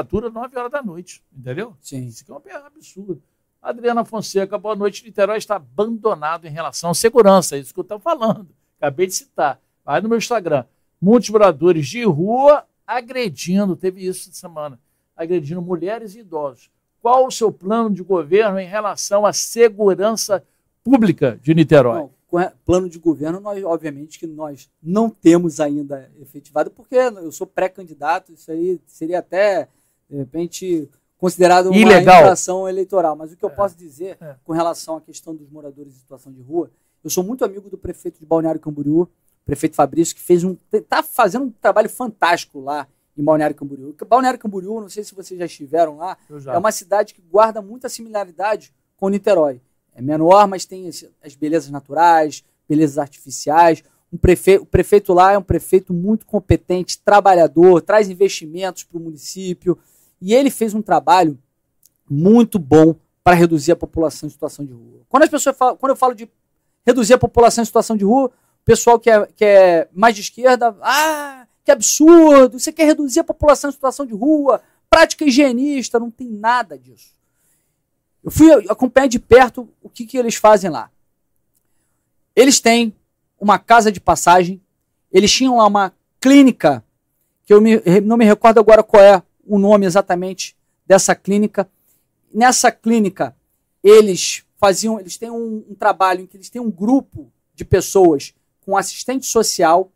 dura, 9 horas da noite, entendeu? Sim. Isso aqui é um absurdo. Adriana Fonseca, boa noite. Niterói está abandonado em relação à segurança, é isso que eu estou falando. Acabei de citar. Vai no meu Instagram. Muitos moradores de rua agredindo, teve isso essa semana, agredindo mulheres e idosos. Qual o seu plano de governo em relação à segurança pública de Niterói? Não, plano de governo, nós, obviamente, que nós não temos ainda efetivado, porque eu sou pré-candidato, isso aí seria até, de repente, considerado uma infração eleitoral. Mas o que eu É. posso dizer É. com relação à questão dos moradores em situação de rua, eu sou muito amigo do prefeito de Balneário Camboriú, prefeito Fabrício, que fez um está fazendo um trabalho fantástico lá em Balneário Camboriú. Balneário Camboriú, não sei se vocês já estiveram lá, já. é uma cidade que guarda muita similaridade com Niterói. É menor, mas tem as belezas naturais, belezas artificiais. Um prefe... O prefeito lá é um prefeito muito competente, trabalhador, traz investimentos para o município. E ele fez um trabalho muito bom para reduzir a população em situação de rua. Quando, as pessoas falam, quando eu falo de reduzir a população em situação de rua, o pessoal que é, que é mais de esquerda, ah, que absurdo, você quer reduzir a população em situação de rua, prática higienista, não tem nada disso. Eu fui acompanhar de perto o que, que eles fazem lá. Eles têm uma casa de passagem, eles tinham lá uma clínica, que eu me- não me recordo agora qual é o nome exatamente dessa clínica. Nessa clínica, eles faziam, eles têm um, um trabalho em que eles têm um grupo de pessoas com assistente social,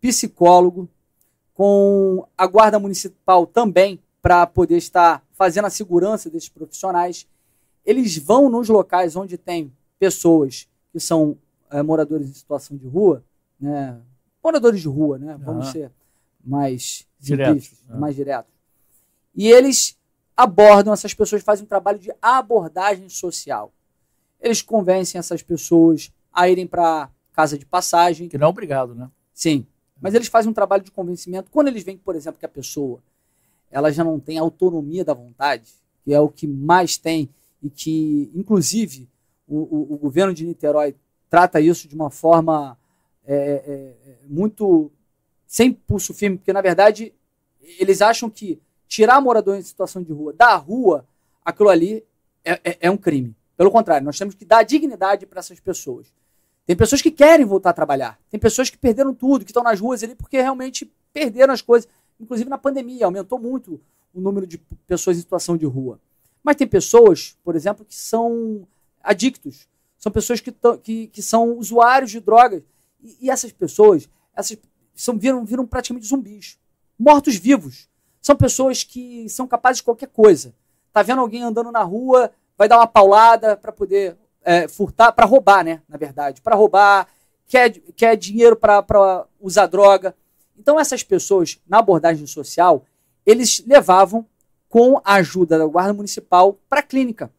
psicólogo, com a guarda municipal também, para poder estar fazendo a segurança desses profissionais. Eles vão nos locais onde tem pessoas que são eh, moradores em situação de rua, né? moradores de rua, né? vamos Aham. ser mais Diretos, simplistas, né? mais diretos. E eles abordam essas pessoas, fazem um trabalho de abordagem social. Eles convencem essas pessoas a irem para casa de passagem, Que não é obrigado, né? Sim. Mas eles fazem um trabalho de convencimento. Quando eles veem, por exemplo, que a pessoa ela já não tem autonomia da vontade, que é o que mais tem, e que, inclusive, o, o- o governo de Niterói trata isso de uma forma é, é, é, muito sem pulso firme, porque, na verdade, eles acham que tirar morador em situação de rua da rua, aquilo ali é, é- é um crime. Pelo contrário, nós temos que dar dignidade para essas pessoas. Tem pessoas que querem voltar a trabalhar. Tem pessoas que perderam tudo, que estão nas ruas ali porque realmente perderam as coisas. Inclusive na pandemia, aumentou muito o número de pessoas em situação de rua. Mas tem pessoas, por exemplo, que são adictos. São pessoas que, que, que são usuários de drogas. E, e essas pessoas essas são, viram, viram praticamente zumbis. Mortos-vivos. São pessoas que são capazes de qualquer coisa. Tá vendo alguém andando na rua, vai dar uma paulada para poder é, furtar, para roubar, né? Na verdade, para roubar, quer, quer dinheiro para usar droga. Então, essas pessoas, na abordagem social, eles levavam com a ajuda da Guarda Municipal para a clínica.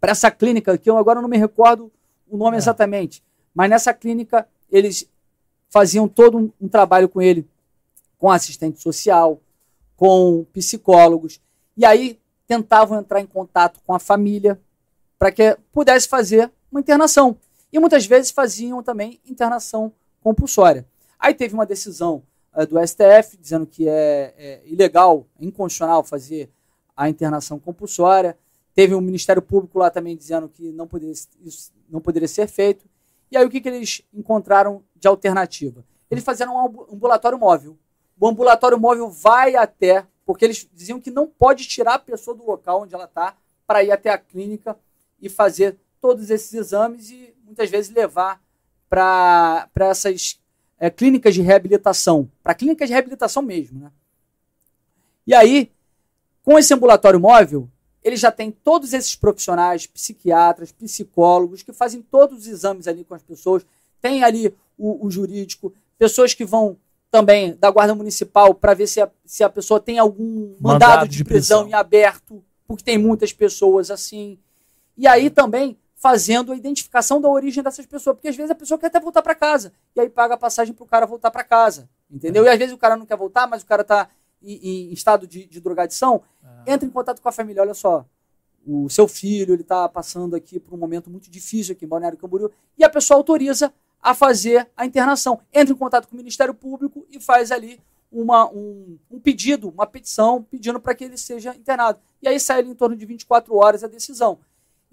Para essa clínica, que eu agora não me recordo o nome É. exatamente, mas nessa clínica eles faziam todo um, um trabalho com ele, com assistente social, com psicólogos, e aí tentavam entrar em contato com a família para que pudesse fazer uma internação. E muitas vezes faziam também internação compulsória. Aí teve uma decisão eh, do STF dizendo que é, é ilegal, inconstitucional fazer a internação compulsória. Teve um Ministério Público lá também dizendo que não poderia, isso não poderia ser feito. E aí o que, que eles encontraram de alternativa? Eles fizeram um ambu- ambulatório móvel. O ambulatório móvel vai até, porque eles diziam que não pode tirar a pessoa do local onde ela está para ir até a clínica e fazer todos esses exames e muitas vezes levar para essas é, clínicas de reabilitação, para clínicas de reabilitação mesmo. Né? E aí, com esse ambulatório móvel, ele já tem todos esses profissionais, psiquiatras, psicólogos, que fazem todos os exames ali com as pessoas. Tem ali o, o jurídico, pessoas que vão também da Guarda Municipal para ver se a, se a pessoa tem algum mandado, mandado de, de prisão, prisão em aberto, porque tem muitas pessoas assim. E aí também fazendo a identificação da origem dessas pessoas, porque às vezes a pessoa quer até voltar para casa, e aí paga a passagem para o cara voltar para casa, entendeu? É. E às vezes o cara não quer voltar, mas o cara está em, em, estado de, de drogadição, entra em contato com a família, olha só, o seu filho ele está passando aqui por um momento muito difícil aqui em Balneário Camboriú, e a pessoa autoriza a fazer a internação. Entra em contato com o Ministério Público e faz ali uma, um, um pedido, uma petição, pedindo para que ele seja internado. E aí sai ali em torno de 24 horas a decisão.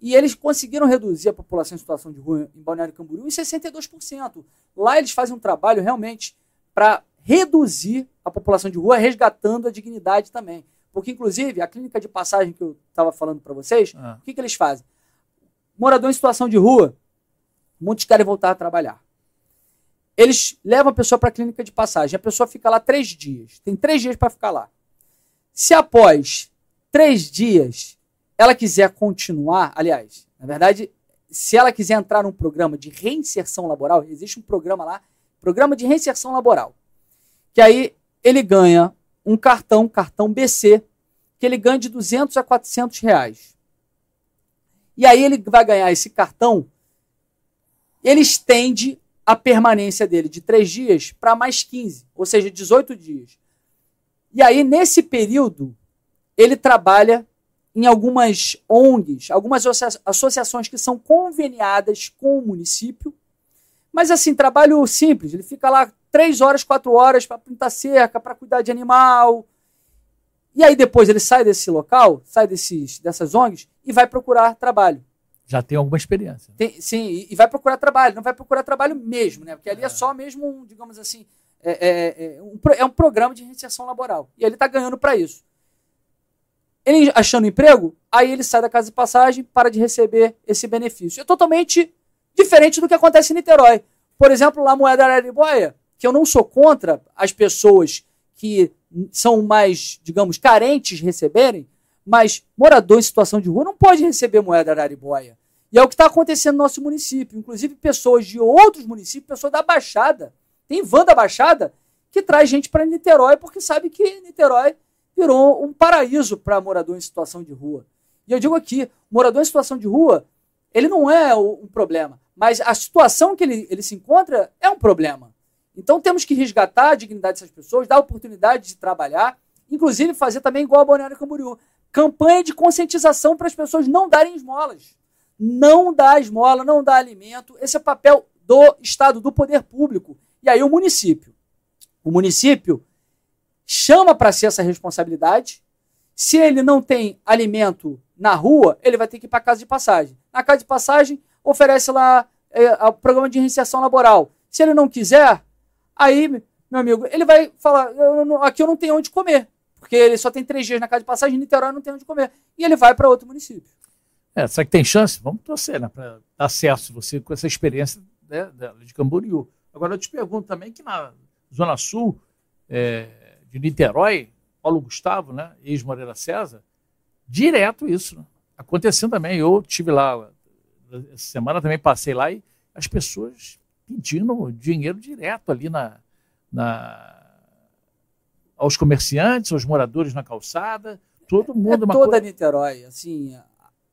E eles conseguiram reduzir a população em situação de rua em Balneário Camboriú em 62%. Lá eles fazem um trabalho realmente para reduzir a população de rua, resgatando a dignidade também. Porque, inclusive, a clínica de passagem que eu estava falando para vocês, ah. o que, que eles fazem? Morador em situação de rua, muitos querem voltar a trabalhar. Eles levam a pessoa para a clínica de passagem. A pessoa fica lá três dias. Tem três dias para ficar lá. Se após três dias ela quiser continuar, aliás, na verdade, se ela quiser entrar num programa de reinserção laboral, existe um programa lá, programa de reinserção laboral, que aí ele ganha um cartão, cartão BC, que ele ganha de 200 a 400 reais. E aí ele vai ganhar esse cartão, ele estende a permanência dele de três dias para mais 15, ou seja, 18 dias. E aí, nesse período, ele trabalha em algumas ONGs, algumas associações que são conveniadas com o município, mas assim, trabalho simples. Ele fica lá três horas, quatro horas para pintar cerca, para cuidar de animal. E aí depois ele sai desse local, sai desses, dessas ONGs e vai procurar trabalho. Já tem alguma experiência. Tem, sim, e vai procurar trabalho. Não vai procurar trabalho mesmo, né? Porque ali é, é só mesmo, digamos assim, é, é, é, um, é um programa de reinserção laboral. E ele está ganhando para isso. Ele achando emprego, aí ele sai da casa de passagem para de receber esse benefício. É totalmente diferente do que acontece em Niterói. Por exemplo, lá Moeda Araribóia, que eu não sou contra as pessoas que são mais, digamos, carentes receberem, mas morador em situação de rua não pode receber moeda araribóia. E é o que está acontecendo no nosso município. Inclusive, pessoas de outros municípios, pessoas da Baixada, tem van da Baixada, que traz gente para Niterói, porque sabe que Niterói virou um paraíso para morador em situação de rua. E eu digo aqui, morador em situação de rua, ele não é um problema, mas a situação que ele, ele se encontra é um problema. Então temos que resgatar a dignidade dessas pessoas, dar oportunidade de trabalhar, inclusive fazer também igual a Balneário Camboriú. Campanha de conscientização para as pessoas não darem esmolas. Não dar esmola, não dar alimento. Esse é o papel do Estado, do poder público. E aí o município. O município chama para si essa responsabilidade. Se ele não tem alimento na rua, ele vai ter que ir para a casa de passagem. Na casa de passagem, oferece lá é, o programa de reinserção laboral. Se ele não quiser, aí, meu amigo, ele vai falar: eu não, aqui eu não tenho onde comer. Porque ele só tem três dias na casa de passagem, em Niterói não tem onde comer. E ele vai para outro município. É, será que tem chance? Vamos torcer, né? Para dar certo você com essa experiência né, de Camboriú. Agora, eu te pergunto também que na Zona Sul, é, de Niterói, Paulo Gustavo, né, ex-Moreira César, direto isso. Né? Acontecendo também. Eu tive lá, essa semana também passei lá e as pessoas pedindo dinheiro direto ali na, na aos comerciantes, aos moradores na calçada, todo mundo. É toda Niterói, assim,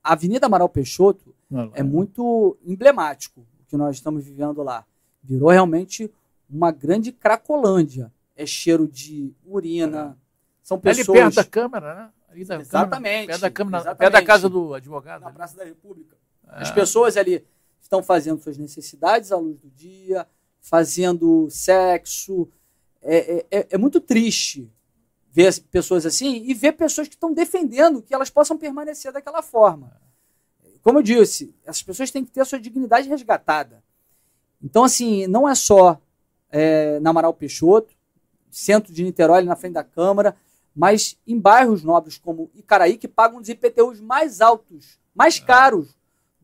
a Avenida Amaral Peixoto é, é muito emblemático o que nós estamos vivendo lá. Virou realmente uma grande cracolândia é cheiro de urina. São pessoas. Ali perto da Câmara, né? Ali da exatamente. Câmara, perto da Câmara, exatamente. perto da casa do advogado. Na Praça da República. É. As pessoas ali estão fazendo suas necessidades à luz do dia, fazendo sexo. É, é, é, é muito triste ver pessoas assim e ver pessoas que estão defendendo que elas possam permanecer daquela forma. Como eu disse, essas pessoas têm que ter a sua dignidade resgatada. Então, assim, não é só é, na Amaral Peixoto, centro de Niterói, na frente da Câmara, mas em bairros nobres como Icaraí, que pagam os IPTUs mais altos, mais é. caros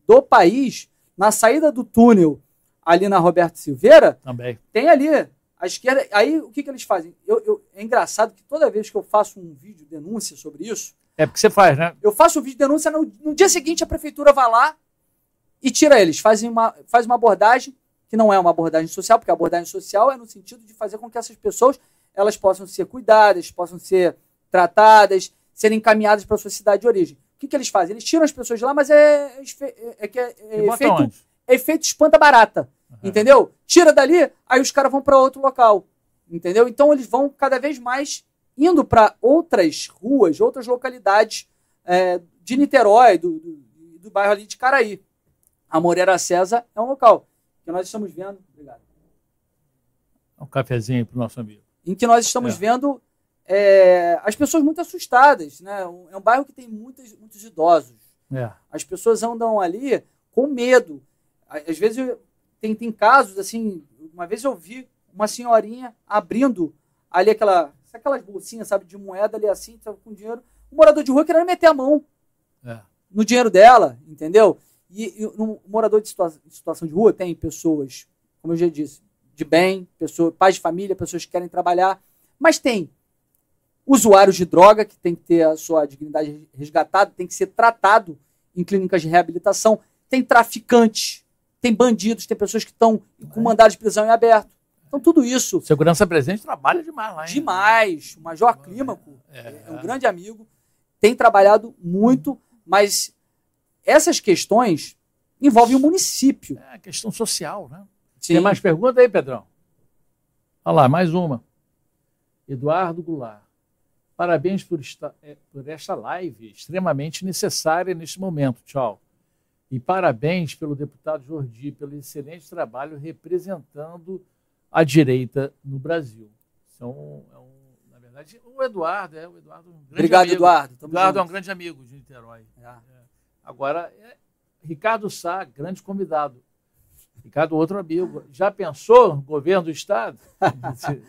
do país, na saída do túnel, ali na Roberto Silveira, Também. tem ali a esquerda. Aí o que, que eles fazem? Eu, eu, é engraçado que toda vez que eu faço um vídeo denúncia sobre isso. É porque você faz, né? Eu faço o vídeo denúncia, no, no dia seguinte a prefeitura vai lá e tira eles. Fazem uma, faz uma abordagem que que não é uma abordagem social, porque a abordagem social é no sentido de fazer com que essas pessoas elas possam ser cuidadas, possam ser tratadas, serem encaminhadas para a sua cidade de origem. O que, que eles fazem? Eles tiram as pessoas de lá, mas é, é, é, é, é efeito, é efeito espanta barata. Uhum. Entendeu? Tira dali, aí os caras vão para outro local. Entendeu? Então eles vão cada vez mais indo para outras ruas, outras localidades é, de Niterói, do, do, do, bairro ali de Caraí. A Moreira César é um local que nós estamos vendo. Obrigado. Um cafezinho para o nosso amigo. Em que nós estamos é. vendo é, as pessoas muito assustadas. Né? É um bairro que tem muitos, muitos idosos. É. As pessoas andam ali com medo. Às vezes tem, tem casos assim. Uma vez eu vi uma senhorinha abrindo ali aquela, aquelas bolsinhas, sabe, de moeda ali assim, com dinheiro. O morador de rua querendo meter a mão é. no dinheiro dela, entendeu? E, e no morador de, situa situação de rua tem pessoas, como eu já disse, de bem, pessoas, pais de família, pessoas que querem trabalhar, mas tem usuários de droga que tem que ter a sua dignidade resgatada, tem que ser tratado em clínicas de reabilitação, tem traficantes, tem bandidos, tem pessoas que estão com mandado de prisão em aberto. Então, tudo isso. Segurança presente trabalha demais lá, hein? Demais. O Major Clímaco é. é um grande amigo, tem trabalhado muito, mas essas questões envolvem o município. É questão social, né? Sim. Tem mais pergunta aí, Pedrão? Olha lá, mais uma. Eduardo Goulart. Parabéns por, esta, é, por esta live extremamente necessária neste momento. Tchau. E parabéns pelo deputado Jordi pelo excelente trabalho representando a direita no Brasil. São, é um, na verdade, o Eduardo é o Eduardo um Obrigado, amigo. Eduardo. Tamo Eduardo junto. é um grande amigo de Niterói. É. É. Agora, é, Ricardo Sá, grande convidado. Ricardo, outro amigo. Já pensou governo do Estado?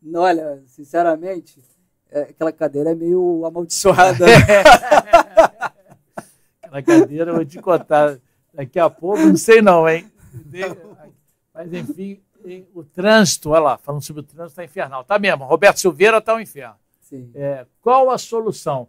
Olha, sinceramente, é, aquela cadeira é meio amaldiçoada. aquela cadeira, eu vou te contar daqui a pouco, não sei não, hein? Mas, enfim, o trânsito, olha lá, falando sobre o trânsito, está infernal. Tá mesmo, Roberto Silveira está um inferno. É, qual a solução?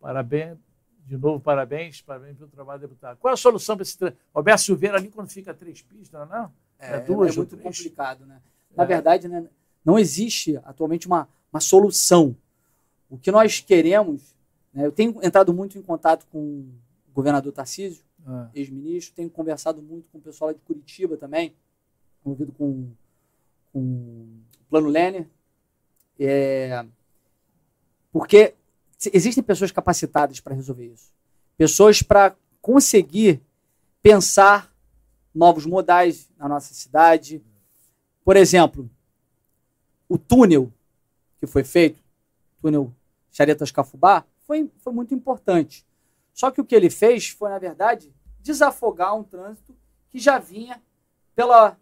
Parabéns, de novo, parabéns, parabéns pelo trabalho deputado. Qual a solução para esse trânsito? Roberto Silveira ali quando fica três pistas, não é? É, é duas é muito três. complicado, né? Na é. verdade, né, não existe atualmente uma, uma solução. O que nós queremos, né, eu tenho entrado muito em contato com o governador Tarcísio, ah. ex-ministro, tenho conversado muito com o pessoal de Curitiba também, envolvido com, com o Plano Lênin, é, porque existem pessoas capacitadas para resolver isso. Pessoas para conseguir pensar novos modais na nossa cidade. Por exemplo, o túnel que foi feito, túnel Charetas Cafubá, foi, foi muito importante. Só que o que ele fez foi, na verdade, desafogar um trânsito que já vinha pela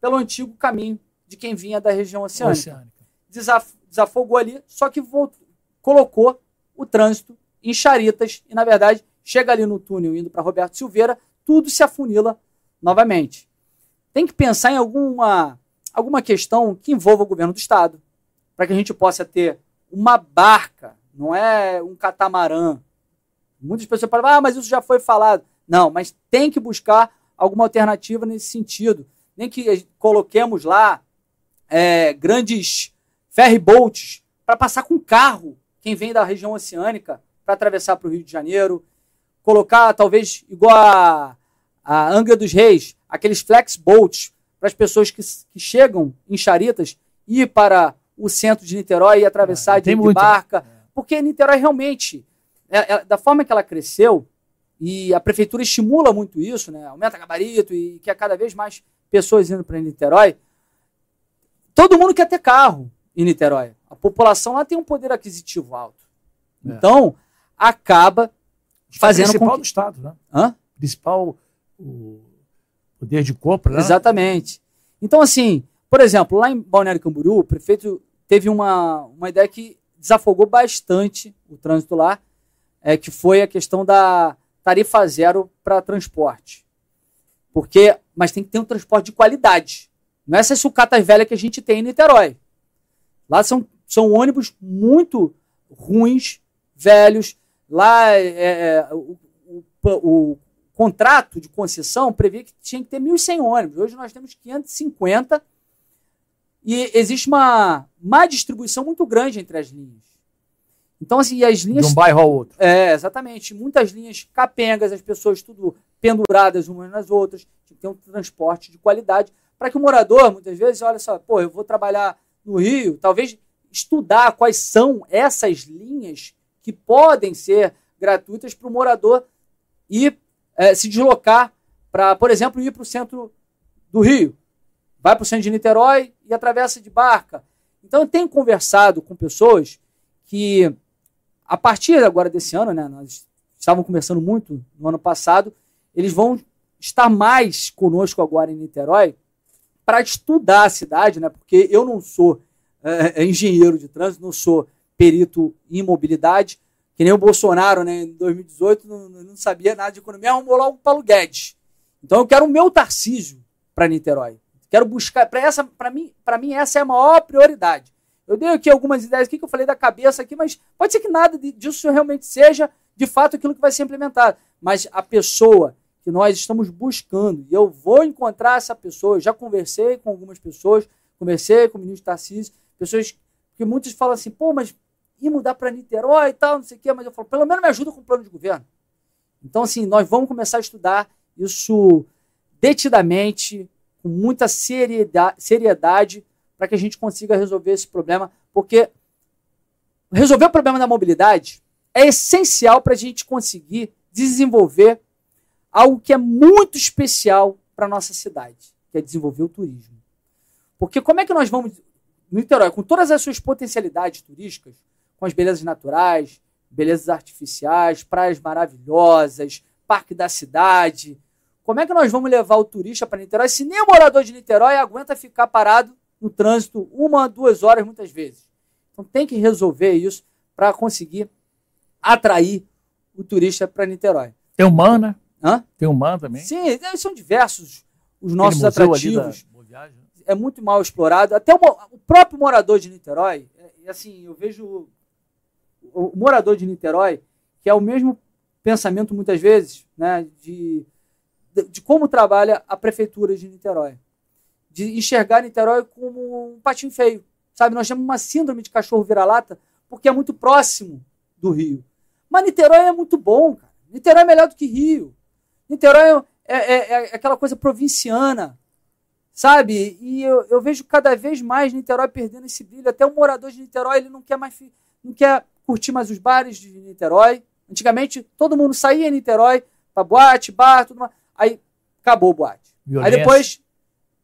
pelo antigo caminho de quem vinha da região oceânica. oceânica. Desaf desafogou ali, só que voltou, colocou o trânsito em charitas e, na verdade, chega ali no túnel indo para Roberto Silveira, tudo se afunila novamente. Tem que pensar em alguma, alguma questão que envolva o governo do Estado, para que a gente possa ter uma barca, não é um catamarã. Muitas pessoas falam, ah, mas isso já foi falado. Não, mas tem que buscar alguma alternativa nesse sentido nem que coloquemos lá é, grandes ferryboats para passar com carro quem vem da região oceânica para atravessar para o Rio de Janeiro. Colocar, talvez, igual a, a Angra dos Reis, aqueles flex boats para as pessoas que, que chegam em Charitas ir para o centro de Niterói e atravessar é, de, de barca. É. Porque Niterói realmente, é, é, da forma que ela cresceu, e a prefeitura estimula muito isso, né? aumenta gabarito e quer cada vez mais pessoas indo para Niterói. Todo mundo quer ter carro em Niterói. A população lá tem um poder aquisitivo alto. É. Então, acaba fazendo. O principal com do Estado, né? Hã? Principal o poder de compra, né? Exatamente. Então, assim, por exemplo, lá em Balneário Camboriú, o prefeito teve uma, uma ideia que desafogou bastante o trânsito lá, é, que foi a questão da tarifa zero para transporte. Porque, mas tem que ter um transporte de qualidade. Não é essa sucata velha que a gente tem em Niterói. Lá são, são ônibus muito ruins, velhos. Lá é, é, o, o, o, contrato de concessão previa que tinha que ter 1.100 ônibus. Hoje nós temos 550 e existe uma má distribuição muito grande entre as linhas. Então, assim, as linhas. De um bairro ao outro. É, exatamente. Muitas linhas capengas, as pessoas tudo penduradas umas nas outras. Tem que ter um transporte de qualidade. Para que o morador, muitas vezes, olha só, pô, eu vou trabalhar no Rio, talvez estudar quais são essas linhas que podem ser gratuitas para o morador ir é, se deslocar para, por exemplo, ir para o centro do Rio. Vai para o centro de Niterói e atravessa de barca. Então, eu tenho conversado com pessoas que, a partir agora desse ano, né, nós estavam conversando muito no ano passado, eles vão estar mais conosco agora em Niterói para estudar a cidade, né, porque eu não sou é, engenheiro de trânsito, não sou perito em mobilidade, que nem o Bolsonaro, né, em 2018, não, não sabia nada de economia, arrumou logo o Paulo Guedes. Então eu quero o meu Tarcísio para Niterói. Quero buscar, para essa, para mim, para mim essa é a maior prioridade. Eu dei aqui algumas ideias aqui que eu falei da cabeça aqui, mas pode ser que nada disso realmente seja de fato aquilo que vai ser implementado. Mas a pessoa que nós estamos buscando, e eu vou encontrar essa pessoa, eu já conversei com algumas pessoas, conversei com o ministro Tarcísio, pessoas que muitos falam assim, pô, mas ir mudar para Niterói e tal, não sei o quê, mas eu falo, pelo menos me ajuda com o plano de governo. Então, assim, nós vamos começar a estudar isso detidamente, com muita seriedade, para que a gente consiga resolver esse problema, porque resolver o problema da mobilidade é essencial para a gente conseguir desenvolver algo que é muito especial para a nossa cidade, que é desenvolver o turismo. Porque como é que nós vamos Niterói, com todas as suas potencialidades turísticas, com as belezas naturais, belezas artificiais, praias maravilhosas, parque da cidade, como é que nós vamos levar o turista para Niterói se nem o morador de Niterói aguenta ficar parado no trânsito uma, duas horas muitas vezes? Então tem que resolver isso para conseguir atrair o turista para Niterói. Tem o MAN, né? Hã? Tem o MAN também? Sim, são diversos os nossos atrativos é muito mal explorado. Até o, o próprio morador de Niterói, é, assim, eu vejo o, o, morador de Niterói, que é o mesmo pensamento muitas vezes, né, de, de, como trabalha a prefeitura de Niterói. De enxergar Niterói como um patinho feio. Sabe, nós temos uma síndrome de cachorro vira-lata porque é muito próximo do Rio. Mas Niterói é muito bom, cara. Niterói é melhor do que Rio. Niterói é, é, é, é aquela coisa provinciana, Sabe? E eu, eu vejo cada vez mais Niterói perdendo esse brilho. Até o morador de Niterói ele não quer mais não quer curtir mais os bares de Niterói. Antigamente todo mundo saía em Niterói para boate, bar, tudo mais. Aí acabou o boate. Violência. Aí depois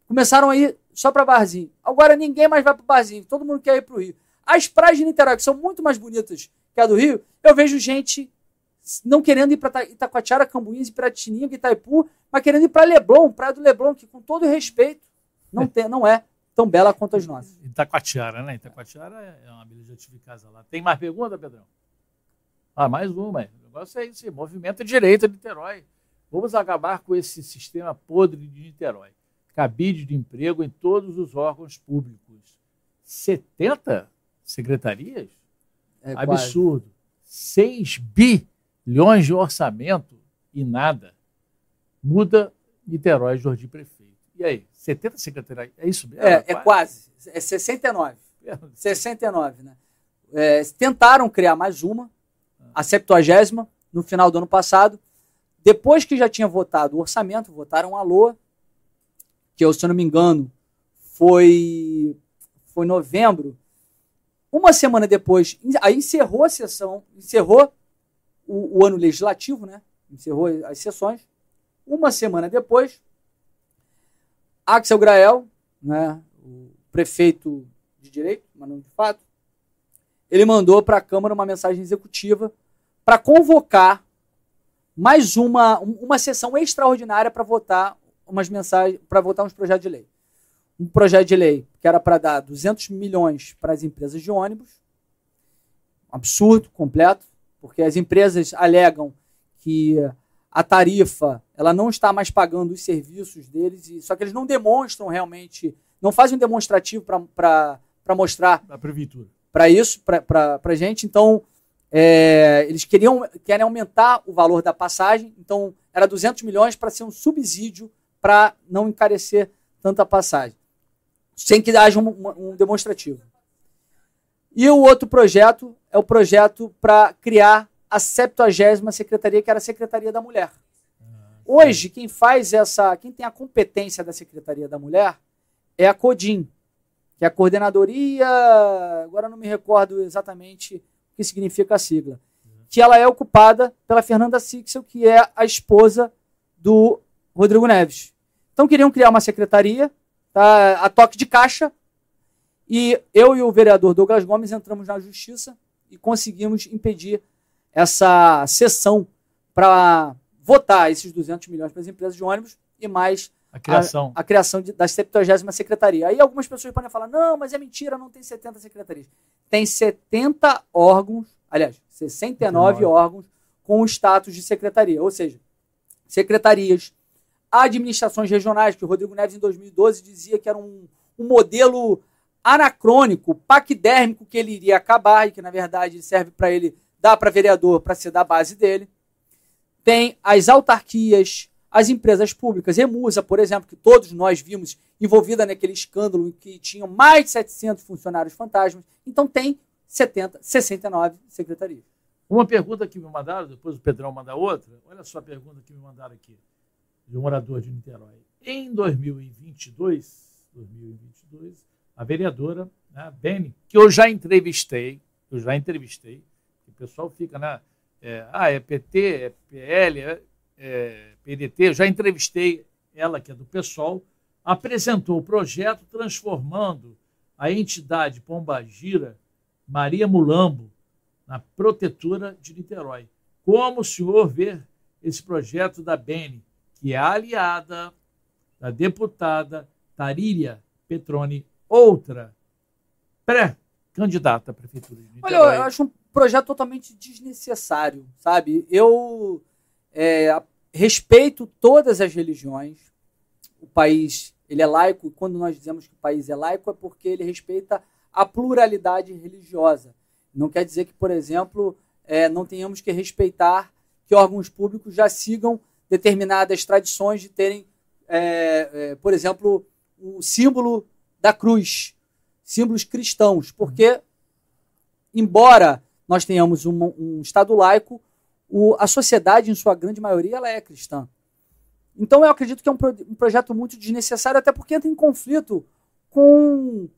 começaram a ir só para barzinho. Agora ninguém mais vai para barzinho. Todo mundo quer ir para o Rio. As praias de Niterói, que são muito mais bonitas que a do Rio, eu vejo gente não querendo ir para Itacoatiara, Cambuins, Piratininga, Itaipu, mas querendo ir para Leblon, Praia do Leblon, que com todo respeito não, é. tem, não é tão bela quanto as nossas. Itacoatiara, né? Itacoatiara é uma beleza de casa lá. Tem mais pergunta, Pedrão? Ah, mais uma. O negócio é esse, movimento direito de Niterói. Vamos acabar com esse sistema podre de Niterói. Cabide de emprego em todos os órgãos públicos. 70 secretarias? É Absurdo. Quase. 6 bilhões de orçamento e nada muda Niterói, Jordi Prefeito. E aí, 70 secretarias, é isso mesmo? É, é quase, é 69. 69, né? É, tentaram criar mais uma, a 70 no final do ano passado. Depois que já tinha votado o orçamento, votaram a LOA, que eu, se eu não me engano, foi, foi novembro. Uma semana depois, aí encerrou a sessão, encerrou o, o ano legislativo, né? Encerrou as sessões. Uma semana depois, Axel Grael, né, o prefeito de direito, mas não de fato, ele mandou para a Câmara uma mensagem executiva para convocar mais uma, uma sessão extraordinária para votar umas mensagens, para votar uns projetos de lei. Um projeto de lei que era para dar 200 milhões para as empresas de ônibus, um absurdo completo, porque as empresas alegam que a tarifa ela não está mais pagando os serviços deles, e, só que eles não demonstram realmente, não fazem um demonstrativo para mostrar para isso, para a gente. Então, é, eles queriam querem aumentar o valor da passagem, então era 200 milhões para ser um subsídio para não encarecer tanta passagem, sem que haja um, um demonstrativo. E o outro projeto é o projeto para criar a 70 secretaria, que era a Secretaria da Mulher. Hoje, quem faz essa, quem tem a competência da Secretaria da Mulher é a CODIM, que é a Coordenadoria, agora não me recordo exatamente que significa a sigla, que ela é ocupada pela Fernanda Sixel, que é a esposa do Rodrigo Neves. Então queriam criar uma secretaria, tá, a toque de caixa, e eu e o vereador Douglas Gomes entramos na justiça e conseguimos impedir essa sessão para votar esses 200 milhões para as empresas de ônibus e mais a criação, a, a criação de, da 70 secretaria. Aí algumas pessoas podem falar, não, mas é mentira, não tem 70 secretarias. Tem 70 órgãos, aliás, 69 órgãos com o status de secretaria, ou seja, secretarias, administrações regionais, que o Rodrigo Neves em 2012 dizia que era um, um modelo anacrônico, paquidérmico, que ele iria acabar e que na verdade serve para ele dar para vereador para ser da base dele tem as autarquias, as empresas públicas, Emusa, por exemplo, que todos nós vimos envolvida naquele escândalo em que tinham mais de 700 funcionários fantasmas. Então tem 70, 69 secretarias. Uma pergunta que me mandaram, depois o Pedrão manda outra. Olha só a pergunta que me mandaram aqui, de um morador de Niterói. Em 2022, 2022 a vereadora né, Beni, que eu já entrevistei, eu já entrevistei, o pessoal fica, né? É, ah, é PT, é PL, é, é PDT, eu já entrevistei ela, que é do PSOL, apresentou o projeto transformando a entidade Pombagira Maria Mulambo na protetora de Niterói. Como o senhor vê esse projeto da Bene, que é aliada da deputada Tarília Petroni, outra pré-candidata à prefeitura de Niterói? Olha, eu acho um projeto totalmente desnecessário, sabe? Eu é, respeito todas as religiões. O país ele é laico. Quando nós dizemos que o país é laico é porque ele respeita a pluralidade religiosa. Não quer dizer que, por exemplo, é, não tenhamos que respeitar que órgãos públicos já sigam determinadas tradições de terem, é, é, por exemplo, o símbolo da cruz, símbolos cristãos, porque embora nós tenhamos um, um Estado laico, o, a sociedade, em sua grande maioria, ela é cristã. Então eu acredito que é um, pro, um projeto muito desnecessário, até porque entra em conflito com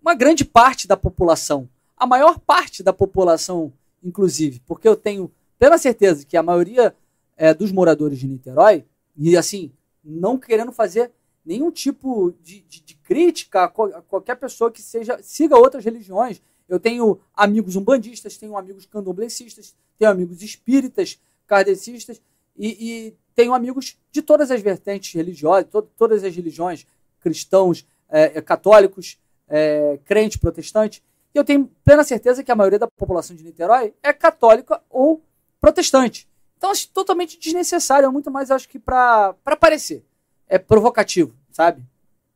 uma grande parte da população. A maior parte da população, inclusive, porque eu tenho plena certeza que a maioria é, dos moradores de Niterói, e assim, não querendo fazer nenhum tipo de, de, de crítica a, a qualquer pessoa que seja siga outras religiões, eu tenho amigos umbandistas, tenho amigos candomblecistas, tenho amigos espíritas, kardecistas e, e tenho amigos de todas as vertentes religiosas, to, todas as religiões, cristãos, é, é católicos, é, crentes, protestantes. E eu tenho plena certeza que a maioria da população de Niterói é católica ou protestante. Então, acho totalmente desnecessário, é muito mais, acho que, para parecer. É provocativo, sabe?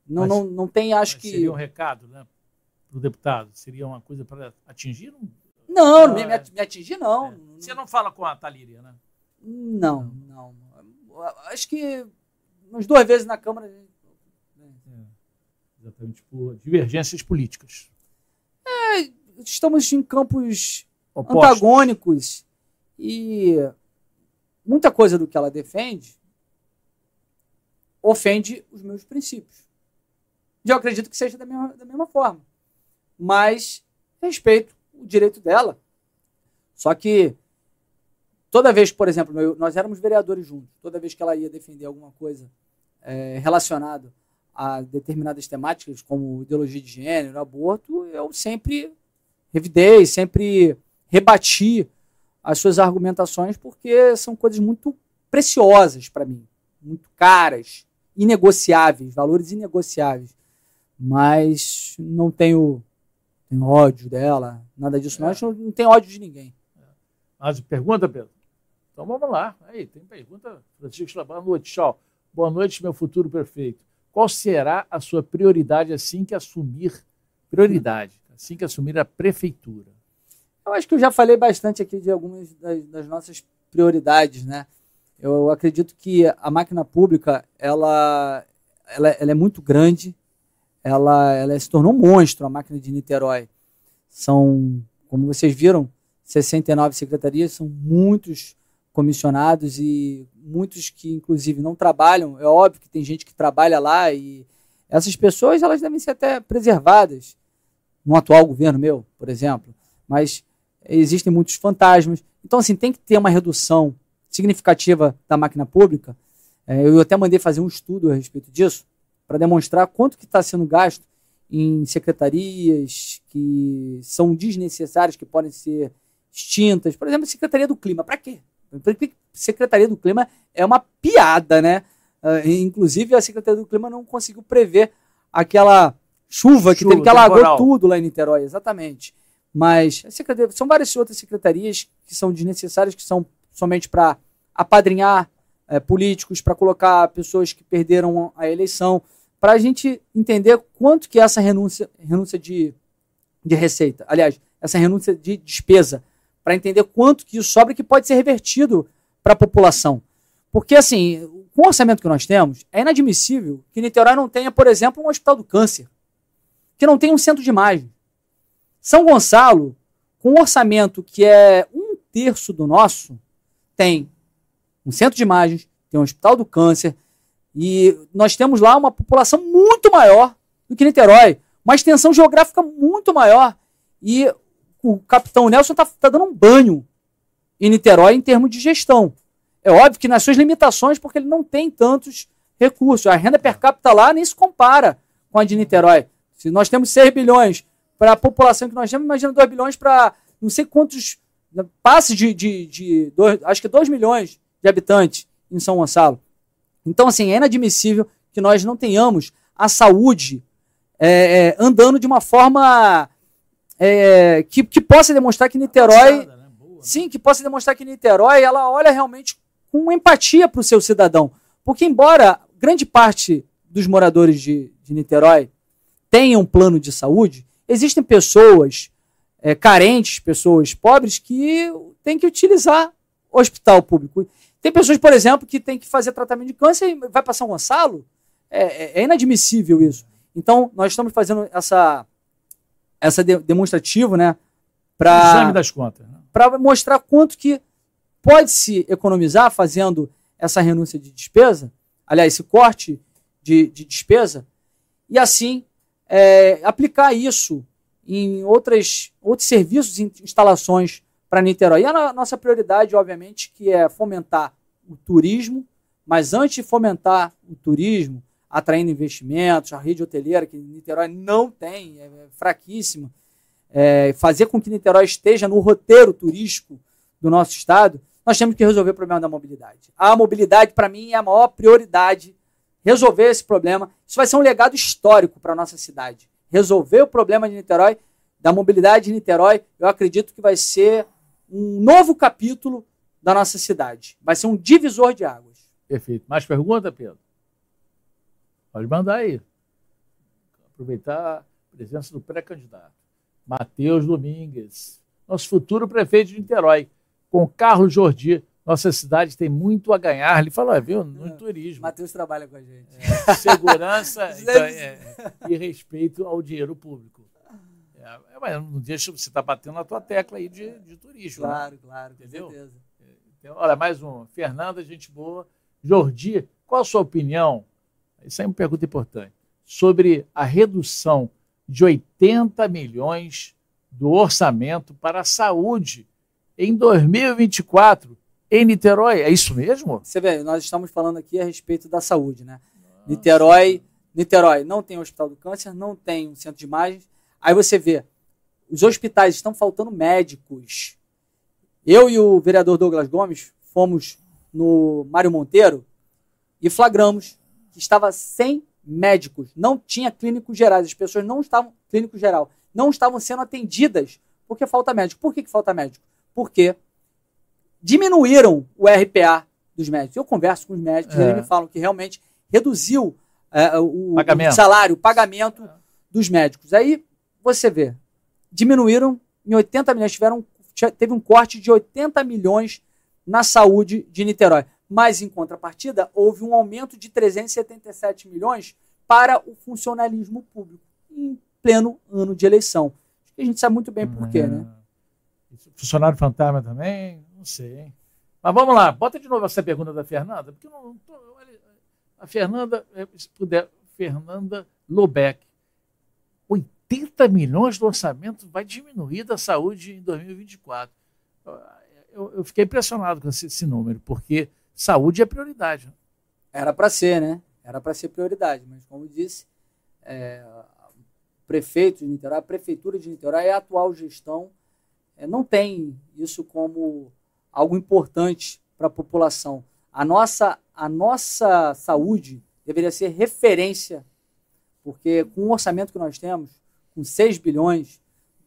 Não, mas, não, não tem, acho que. Seria um recado, né? Para o deputado? Seria uma coisa para atingir? Não, não me, me atingir não. É. Você não fala com a Talíria, né? Não, não. Acho que umas duas vezes na Câmara. Né? É, exatamente por divergências políticas. É, estamos em campos Opostos. antagônicos e muita coisa do que ela defende ofende os meus princípios. E eu acredito que seja da mesma, da mesma forma mas respeito o direito dela. Só que toda vez, por exemplo, nós éramos vereadores juntos, toda vez que ela ia defender alguma coisa é, relacionada a determinadas temáticas, como ideologia de gênero, aborto, eu sempre revidei, sempre rebati as suas argumentações, porque são coisas muito preciosas para mim, muito caras, inegociáveis, valores inegociáveis. Mas não tenho tem ódio dela, nada disso. É. Não, a gente não tem ódio de ninguém. É. Mas pergunta, Pedro? Então vamos lá. Aí, tem pergunta. Francisco boa noite, tchau. Boa noite, meu futuro perfeito. Qual será a sua prioridade assim que assumir prioridade, assim que assumir a prefeitura? Eu acho que eu já falei bastante aqui de algumas das, das nossas prioridades, né? Eu acredito que a máquina pública ela, ela, ela é muito grande, ela, ela se tornou um monstro, a máquina de Niterói. São, como vocês viram, 69 secretarias, são muitos comissionados e muitos que, inclusive, não trabalham. É óbvio que tem gente que trabalha lá e essas pessoas elas devem ser até preservadas no atual governo meu, por exemplo. Mas existem muitos fantasmas. Então, assim, tem que ter uma redução significativa da máquina pública. É, eu até mandei fazer um estudo a respeito disso para demonstrar quanto que está sendo gasto em secretarias que são desnecessárias, que podem ser extintas. Por exemplo, a Secretaria do Clima. Para quê? Secretaria do Clima é uma piada, né? Uh, inclusive, a Secretaria do Clima não conseguiu prever aquela chuva que chuva, teve que alagou tudo lá em Niterói, exatamente. Mas são várias outras secretarias que são desnecessárias, que são somente para apadrinhar é, políticos, para colocar pessoas que perderam a eleição, para a gente entender quanto que é essa renúncia, renúncia de, de receita, aliás, essa renúncia de despesa para entender quanto que isso sobra que pode ser revertido para a população. Porque, assim, com o orçamento que nós temos, é inadmissível que Niterói não tenha, por exemplo, um hospital do câncer, que não tenha um centro de imagem. São Gonçalo, com um orçamento que é um terço do nosso, tem um centro de imagens, tem um hospital do câncer, e nós temos lá uma população muito maior do que Niterói, uma extensão geográfica muito maior. E o capitão Nelson está tá dando um banho em Niterói em termos de gestão. É óbvio que nas suas limitações, porque ele não tem tantos recursos. A renda per capita lá nem se compara com a de Niterói. Se nós temos 6 bilhões para a população que nós temos, imagina 2 bilhões para não sei quantos passes de, de, de dois, acho que 2 milhões de habitantes em São Gonçalo. Então, assim, é inadmissível que nós não tenhamos a saúde é, é, andando de uma forma é, que, que possa demonstrar que Niterói. Né? Sim, que possa demonstrar que Niterói ela olha realmente com empatia para o seu cidadão. Porque, embora grande parte dos moradores de, de Niterói tenham um plano de saúde, existem pessoas é, carentes, pessoas pobres, que têm que utilizar o hospital público. Tem pessoas, por exemplo, que têm que fazer tratamento de câncer e vai para São Gonçalo. É, é, é inadmissível isso. Então, nós estamos fazendo essa essa de, demonstrativo, né? Para exame das contas. Né? Para mostrar quanto que pode se economizar fazendo essa renúncia de despesa, aliás, esse corte de, de despesa, e assim é, aplicar isso em outras, outros serviços e instalações para Niterói. E a nossa prioridade, obviamente, que é fomentar o turismo, mas antes de fomentar o turismo, atraindo investimentos, a rede hoteleira, que Niterói não tem, é, é fraquíssima, é, fazer com que Niterói esteja no roteiro turístico do nosso estado, nós temos que resolver o problema da mobilidade. A mobilidade, para mim, é a maior prioridade. Resolver esse problema. Isso vai ser um legado histórico para a nossa cidade. Resolver o problema de Niterói, da mobilidade de Niterói, eu acredito que vai ser um novo capítulo da nossa cidade. Vai ser um divisor de águas. Perfeito. Mais pergunta, Pedro? Pode mandar aí. Aproveitar a presença do pré-candidato. Matheus Domingues, nosso futuro prefeito de Niterói, com Carlos Jordi. Nossa cidade tem muito a ganhar. Ele falou, é, viu, no é, turismo. Matheus trabalha com a gente. É, segurança então, é, e respeito ao dinheiro público. É, mas não deixa você estar tá batendo na tua tecla aí de, de turismo. Né? Claro, né? claro, entendeu? com certeza. Então, olha, mais um. Fernanda, gente boa. Jordi, qual a sua opinião isso é uma pergunta importante. Sobre a redução de 80 milhões do orçamento para a saúde em 2024 em Niterói. É isso mesmo? Você vê, nós estamos falando aqui a respeito da saúde, né? Nossa. Niterói, Niterói não tem hospital do câncer, não tem um centro de imagens. Aí você vê, os hospitais estão faltando médicos. Eu e o vereador Douglas Gomes fomos no Mário Monteiro e flagramos que estava sem médicos, não tinha clínicos gerais, as pessoas não estavam, clínico geral, não estavam sendo atendidas porque falta médico. Por que, que falta médico? Porque diminuíram o RPA dos médicos. Eu converso com os médicos é. e eles me falam que realmente reduziu é, o, o, salário, o pagamento dos médicos. Aí você vê, diminuíram em 80 milhões, tiveram, teve um corte de 80 milhões na saúde de Niterói. Mas, em contrapartida, houve um aumento de 377 milhões para o funcionalismo público, em pleno ano de eleição. A gente sabe muito bem por quê, né? É. Funcionário fantasma também? Não sei, hein? Mas vamos lá, bota de novo essa pergunta da Fernanda, porque não, tô, a Fernanda, eh, se puder, Fernanda Lobeck. 80 milhões do orçamento vai diminuir da saúde em 2024. Eu, eu fiquei impressionado com esse, esse, número, porque saúde é prioridade. Era para ser, né? Era para ser prioridade, mas como disse, é, prefeito de Niterói, a prefeitura de Niterói e a atual gestão é, não tem isso como algo importante para a população. A nossa, a nossa saúde deveria ser referência, porque com o orçamento que nós temos, com 6 bilhões,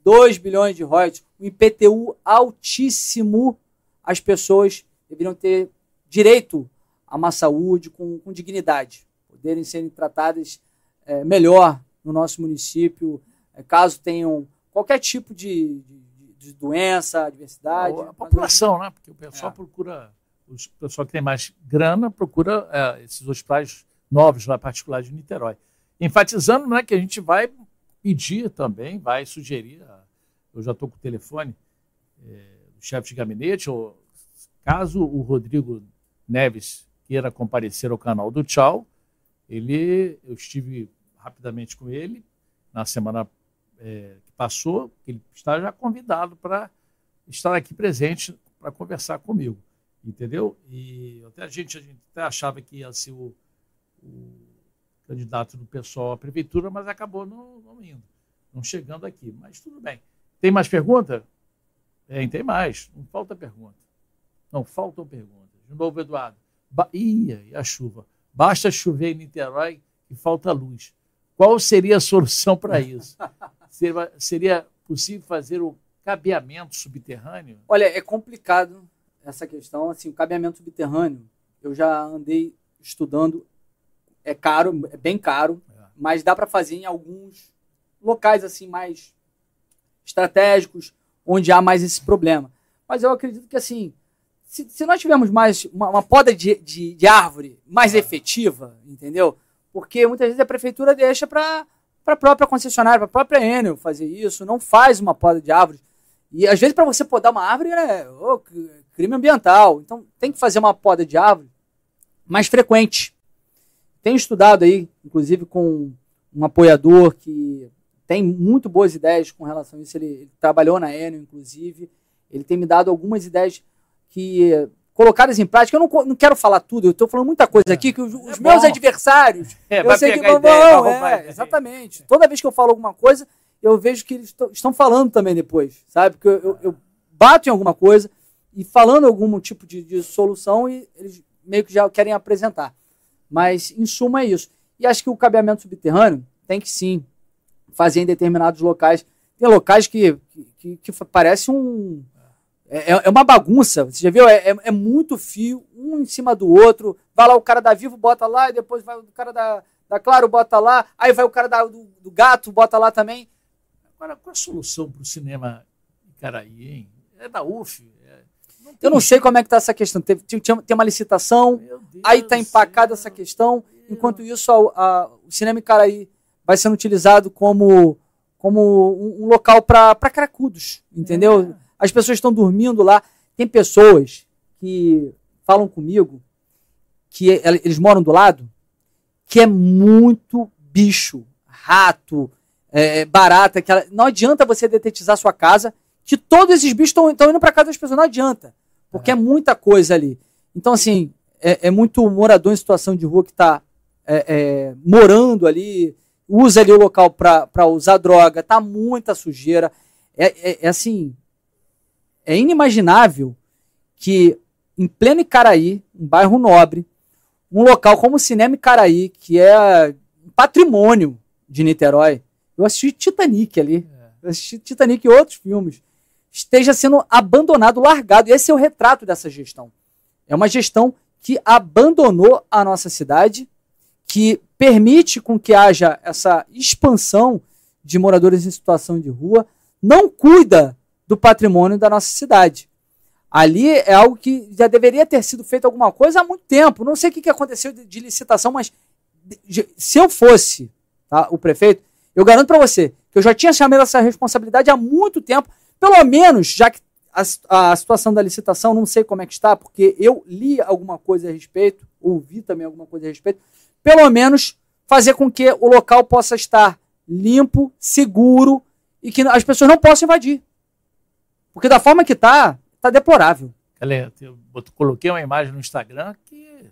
2 bilhões de royalties, um IPTU altíssimo, as pessoas deveriam ter direito a uma saúde com, com dignidade, poderem serem tratadas é, melhor no nosso município, é, caso tenham qualquer tipo de, de, de doença, adversidade. A população, né? Porque o pessoal é. procura, o pessoal que tem mais grana procura é, esses hospitais novos lá, particulares de Niterói. Enfatizando né, que a gente vai pedir também, vai sugerir, eu já estou com o telefone é, do chefe de gabinete, ou caso o Rodrigo Neves queira comparecer ao canal do Tchau, ele, eu estive rapidamente com ele na semana é, que passou, ele está já convidado para estar aqui presente para conversar comigo, entendeu? E até a gente, a gente até achava que ser o, o candidato do pessoal à prefeitura, mas acabou não, não indo, não chegando aqui. Mas tudo bem. Tem mais pergunta? Tem, tem mais. Não falta pergunta. Não faltam perguntas. De novo, Eduardo. Ba Ia, e a chuva. Basta chover em Niterói e falta luz. Qual seria a solução para isso? seria, seria possível fazer o cabeamento subterrâneo? Olha, é complicado essa questão. Assim, o cabeamento subterrâneo, eu já andei estudando é caro, é bem caro, é. mas dá para fazer em alguns locais assim mais estratégicos, onde há mais esse problema. Mas eu acredito que assim, se, se nós tivermos mais uma, uma poda de, de, de, árvore mais é. efetiva, entendeu? Porque muitas vezes a prefeitura deixa para para a própria concessionária, para a própria Enel fazer isso, não faz uma poda de árvores. E às vezes para você podar uma árvore é oh, crime ambiental. Então tem que fazer uma poda de árvore mais frequente. Tenho estudado aí, inclusive com um apoiador que tem muito boas ideias com relação a isso. Ele, ele trabalhou na Enel, inclusive. Ele tem me dado algumas ideias que colocadas em prática. Eu não, não quero falar tudo, eu estou falando muita coisa é. aqui que os, os é meus adversários. É, eu sei que não vão. É, exatamente. Toda vez que eu falo alguma coisa, eu vejo que eles estão falando também depois, sabe? Porque eu, eu, eu, bato em alguma coisa e falando algum tipo de, de solução e eles meio que já querem apresentar. Mas, em suma, é isso. E acho que o cabeamento subterrâneo tem que sim fazer em determinados locais. Tem locais que, que, que parece um. É, é, é uma bagunça. Você já viu? É, é, é, muito fio, um em cima do outro. Vai lá o cara da Vivo, bota lá, e depois vai o cara da, da Claro, bota lá. Aí vai o cara da, do, do Gato, bota lá também. Agora, qual a solução para o cinema Icaraí, hein? É da UF, eu não sei como é que está essa questão. Tem, tem, tem uma licitação, aí está empacada essa questão. Enquanto isso, a, a, o Cinema Icaraí vai sendo utilizado como, como um, um local para cracudos, entendeu? É. As pessoas estão dormindo lá. Tem pessoas que falam comigo que eles moram do lado, que é muito bicho, rato, é, barata. Aquela... Não adianta você detetizar sua casa, que todos esses bichos estão indo para casa das pessoas. Não adianta. Porque é muita coisa ali. Então, assim, é, é muito morador em situação de rua que está é, é, morando ali, usa ali o local para usar droga, tá muita sujeira. É, é, é, assim, é inimaginável que em pleno Icaraí, um bairro nobre, um local como o Cinema Icaraí, que é patrimônio de Niterói, eu assisti Titanic ali, é. eu assisti Titanic e outros filmes esteja sendo abandonado, largado. Esse é o retrato dessa gestão. É uma gestão que abandonou a nossa cidade, que permite com que haja essa expansão de moradores em situação de rua, não cuida do patrimônio da nossa cidade. Ali é algo que já deveria ter sido feito alguma coisa há muito tempo. Não sei o que aconteceu de, licitação, mas se eu fosse tá, o prefeito, eu garanto para você que eu já tinha chamado essa responsabilidade há muito tempo. Pelo menos, já que a, a situação da licitação, não sei como é que está, porque eu li alguma coisa a respeito, ouvi também alguma coisa a respeito. Pelo menos fazer com que o local possa estar limpo, seguro e que as pessoas não possam invadir. Porque da forma que está, Tá deplorável. Galera, eu coloquei uma imagem no Instagram que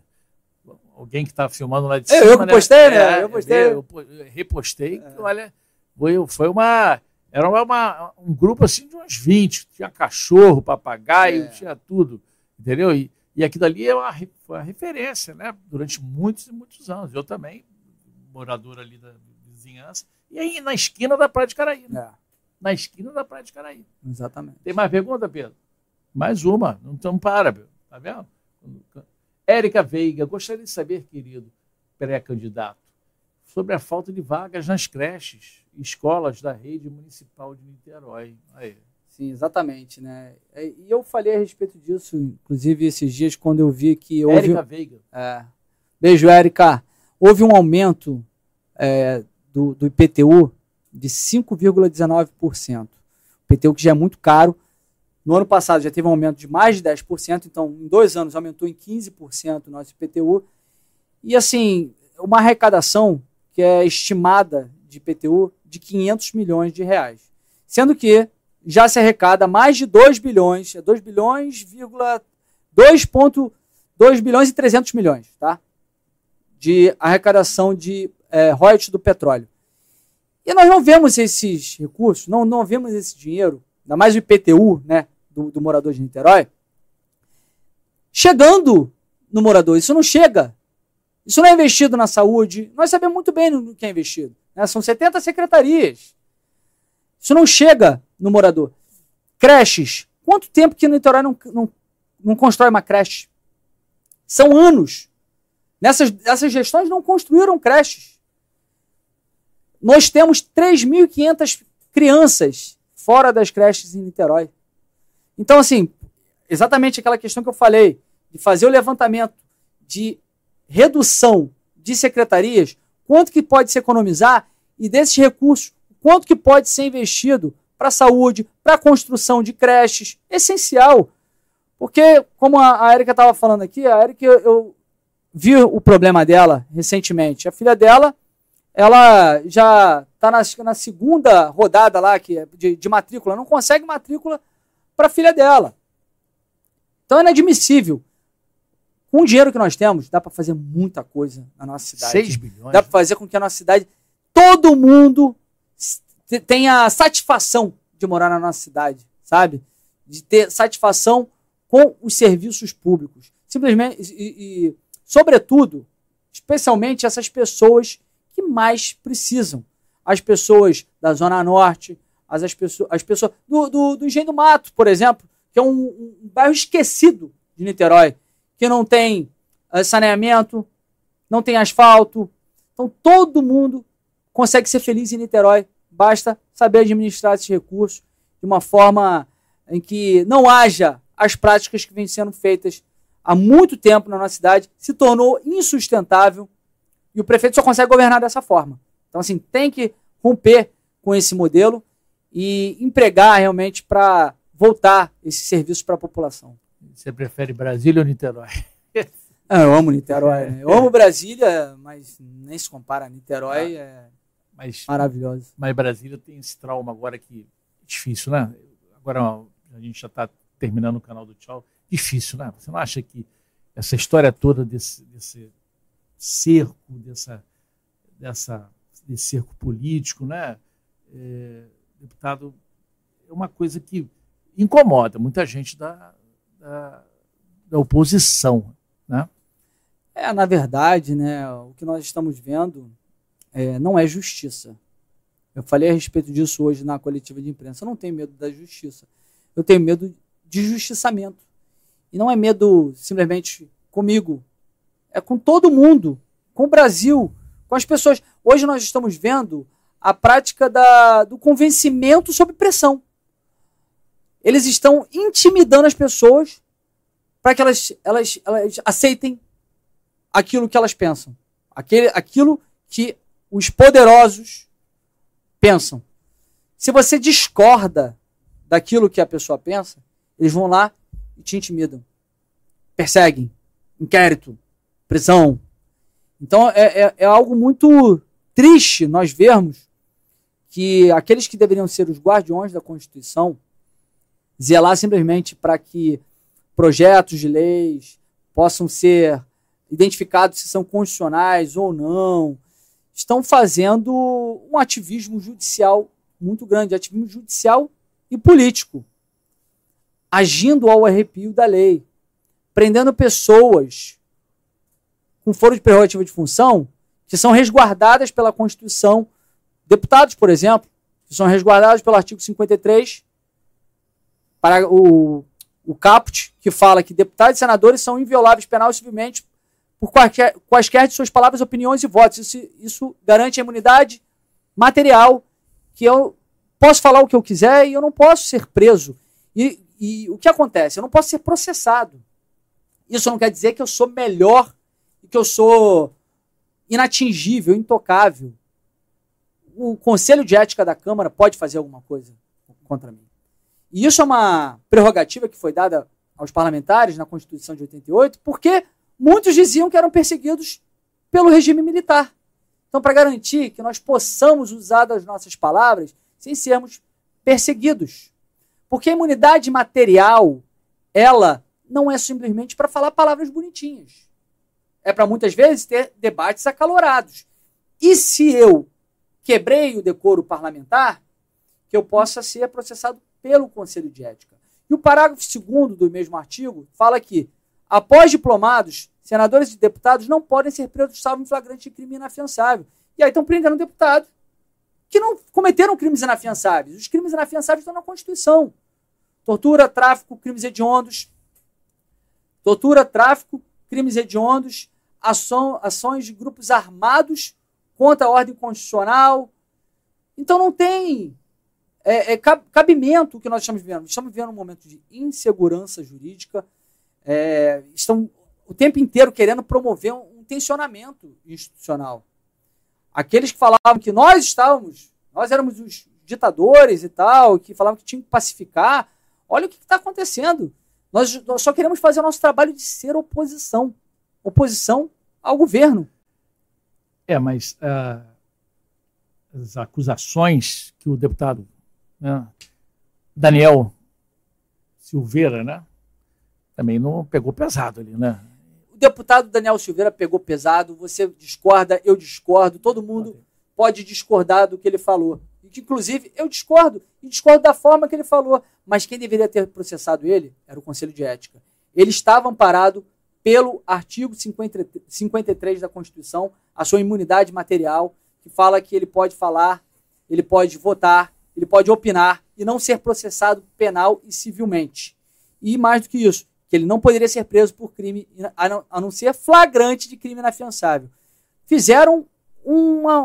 alguém que está filmando lá de cima. Eu, eu né? postei, né? É, eu postei. Eu, eu repostei. É. olha, foi, foi uma. Era uma, um grupo assim de uns 20. Tinha cachorro, papagaio, é. tinha tudo. Entendeu? E, e aquilo ali é uma, foi uma referência, né? Durante muitos e muitos anos. Eu também, morador ali da vizinhança. E aí na esquina da Praia de Caraí. Né? É. Na esquina da Praia de Caraí. Exatamente. Tem mais pergunta, Pedro? Mais uma, não estamos para, tá vendo? Érica Veiga, gostaria de saber, querido pré-candidato, sobre a falta de vagas nas creches e escolas da rede municipal de Niterói. Aí. Sim, exatamente, né? É, e eu falei a respeito disso, inclusive esses dias, quando eu vi que houve... Érica Veiga. É. Beijo, Érica. Houve um aumento é, do, do IPTU de 5,19%. O IPTU que já é muito caro, no ano passado já teve um aumento de mais de 10%, então em dois anos aumentou em 15% o nosso IPTU. E assim, uma arrecadação que é estimada de IPTU de 500 milhões de reais. Sendo que já se arrecada mais de 2 bilhões, 2 é bilhões, 2,2 bilhões e 300 milhões, tá? De arrecadação de é, royalties do petróleo. E nós não vemos esses recursos, não, não vemos esse dinheiro, ainda mais o IPTU, né? do, do morador de Niterói, chegando no morador. Isso não chega. Isso não é investido na saúde. Nós sabemos muito bem no que é investido. Né? São 70 secretarias. Isso não chega no morador. Creches. Quanto tempo que no Niterói não, não, não constrói uma creche? São anos. Nessas, essas gestões não construíram creches. Nós temos 3.500 crianças fora das creches em Niterói. Então, assim, exatamente aquela questão que eu falei, de fazer o levantamento de redução de secretarias, quanto que pode se economizar e desses recursos, quanto que pode ser investido para a saúde, para a construção de creches, essencial. Porque, como a, a Erika estava falando aqui, a Erika, eu, eu vi o problema dela recentemente. A filha dela, ela já está na, na, segunda rodada lá que é de, de matrícula, não consegue matrícula para a filha dela. Então é inadmissível. Com o dinheiro que nós temos, dá para fazer muita coisa na nossa cidade. 6 bilhões. Dá para fazer com que a nossa cidade, todo mundo tenha satisfação de morar na nossa cidade, sabe? De ter satisfação com os serviços públicos. Simplesmente, e, e sobretudo, especialmente essas pessoas que mais precisam. As pessoas da Zona Norte, as, as pessoas, as pessoas do, do, do Engenho do Mato, por exemplo, que é um, um bairro esquecido de Niterói, que não tem uh, saneamento, não tem asfalto. Então todo mundo consegue ser feliz em Niterói, basta saber administrar esses recursos de uma forma em que não haja as práticas que vêm sendo feitas há muito tempo na nossa cidade, se tornou insustentável e o prefeito só consegue governar dessa forma. Então, assim, tem que romper com esse modelo e empregar realmente para voltar esses serviços para a população. Você prefere Brasília ou Niterói? Ah, eu amo Niterói. Né? Eu amo Brasília, mas nem se compara. Niterói ah, é mas, maravilhoso. Mas Brasília tem esse trauma agora que é difícil, né? Agora a gente já está terminando o canal do Tchau. Difícil, né? Você não acha que essa história toda desse, desse cerco, dessa, dessa, desse cerco político, né? É, deputado, é uma coisa que incomoda muita gente da, da, da oposição. Né? É, na verdade, né, o que nós estamos vendo é, não é justiça. Eu falei a respeito disso hoje na coletiva de imprensa. Eu não tenho medo da justiça. Eu tenho medo de justiçamento. E não é medo simplesmente comigo. É com todo mundo, com o Brasil, com as pessoas. Hoje nós estamos vendo a prática da, do convencimento sob pressão. Eles estão intimidando as pessoas para que elas, elas, elas aceitem aquilo que elas pensam. Aquele, aquilo que os poderosos pensam. Se você discorda daquilo que a pessoa pensa, eles vão lá e te intimidam. Perseguem. Inquérito. Prisão. Então é, é, é algo muito triste nós vermos que aqueles que deveriam ser os guardiões da Constituição zelar simplesmente para que projetos de leis possam ser identificados se são constitucionais ou não, estão fazendo um ativismo judicial muito grande, ativismo judicial e político, agindo ao arrepio da lei, prendendo pessoas com foro de prerrogativa de função que são resguardadas pela Constituição, deputados, por exemplo, que são resguardados pelo artigo 53 para o, o caput, que fala que deputados e senadores são invioláveis penal e civilmente por qualquer, quaisquer de suas palavras, opiniões e votos. Isso, isso garante a imunidade material, que eu posso falar o que eu quiser e eu não posso ser preso. E, e o que acontece? Eu não posso ser processado. Isso não quer dizer que eu sou melhor que eu sou inatingível, intocável. O Conselho de Ética da Câmara pode fazer alguma coisa contra mim. E isso é uma prerrogativa que foi dada aos parlamentares na Constituição de 88, porque muitos diziam que eram perseguidos pelo regime militar. Então, para garantir que nós possamos usar as nossas palavras sem sermos perseguidos. Porque a imunidade material, ela não é simplesmente para falar palavras bonitinhas. É para muitas vezes ter debates acalorados. E se eu quebrei o decoro parlamentar, que eu possa ser processado pelo Conselho de Ética. E o parágrafo 2 do mesmo artigo fala que, após diplomados, senadores e deputados não podem ser presos salvo em flagrante de crime inafiançável. E aí estão prendendo deputados que não cometeram crimes inafiançáveis. Os crimes inafiançáveis estão na Constituição. Tortura, tráfico, crimes hediondos. Tortura, tráfico, crimes hediondos, ação, ações de grupos armados contra a ordem constitucional. Então não tem é, é, cabimento o que nós estamos vivendo. Estamos vivendo um momento de insegurança jurídica. É, estão o tempo inteiro querendo promover um, tensionamento institucional. Aqueles que falavam que nós estávamos, nós éramos os ditadores e tal, que falavam que tinha que pacificar, olha o que está acontecendo. Nós, nós só queremos fazer o nosso trabalho de ser oposição. Oposição ao governo. É, mas uh, as acusações que o deputado né, Daniel Silveira, né, também não pegou pesado ali, né? O deputado Daniel Silveira pegou pesado, você discorda, eu discordo, todo mundo pode discordar do que ele falou. Inclusive, eu discordo, e discordo da forma que ele falou. Mas quem deveria ter processado ele era o Conselho de Ética. Ele estava amparado pelo artigo 50, 53 da Constituição, a sua imunidade material, que fala que ele pode falar, ele pode votar, ele pode opinar e não ser processado penal e civilmente. E mais do que isso, que ele não poderia ser preso por crime, a não, a não ser flagrante de crime inafiançável. Fizeram uma,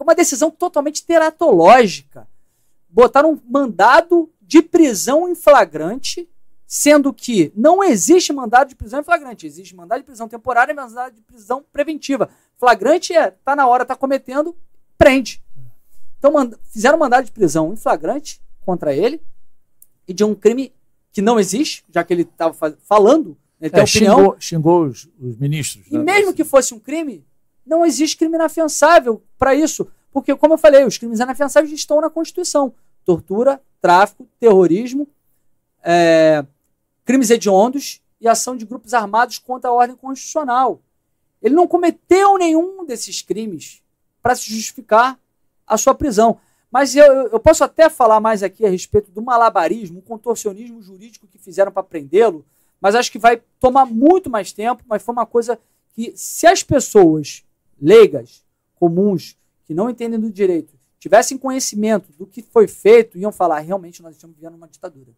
uma decisão totalmente teratológica. Botaram um mandado de prisão em flagrante, sendo que não existe mandado de prisão em flagrante, existe mandado de prisão temporária e mandado de prisão preventiva. Flagrante é, tá na hora, tá cometendo, prende. Então mand fizeram mandado de prisão em flagrante contra ele e de um crime que não existe, já que ele estava falando, ele tem é, opinião. Xingou, xingou os, os, ministros. E né, mesmo que fosse um crime, não existe crime inafiançável para isso. Porque, como eu falei, os crimes inafiançáveis estão na Constituição. Tortura, tráfico, terrorismo, é, crimes hediondos e ação de grupos armados contra a ordem constitucional. Ele não cometeu nenhum desses crimes para se justificar a sua prisão. Mas eu, eu posso até falar mais aqui a respeito do malabarismo, o contorcionismo jurídico que fizeram para prendê-lo, mas acho que vai tomar muito mais tempo, mas foi uma coisa que, se as pessoas leigas, comuns, que não entendem do direito, tivessem conhecimento do que foi feito, iam falar, realmente nós estamos vivendo uma ditadura.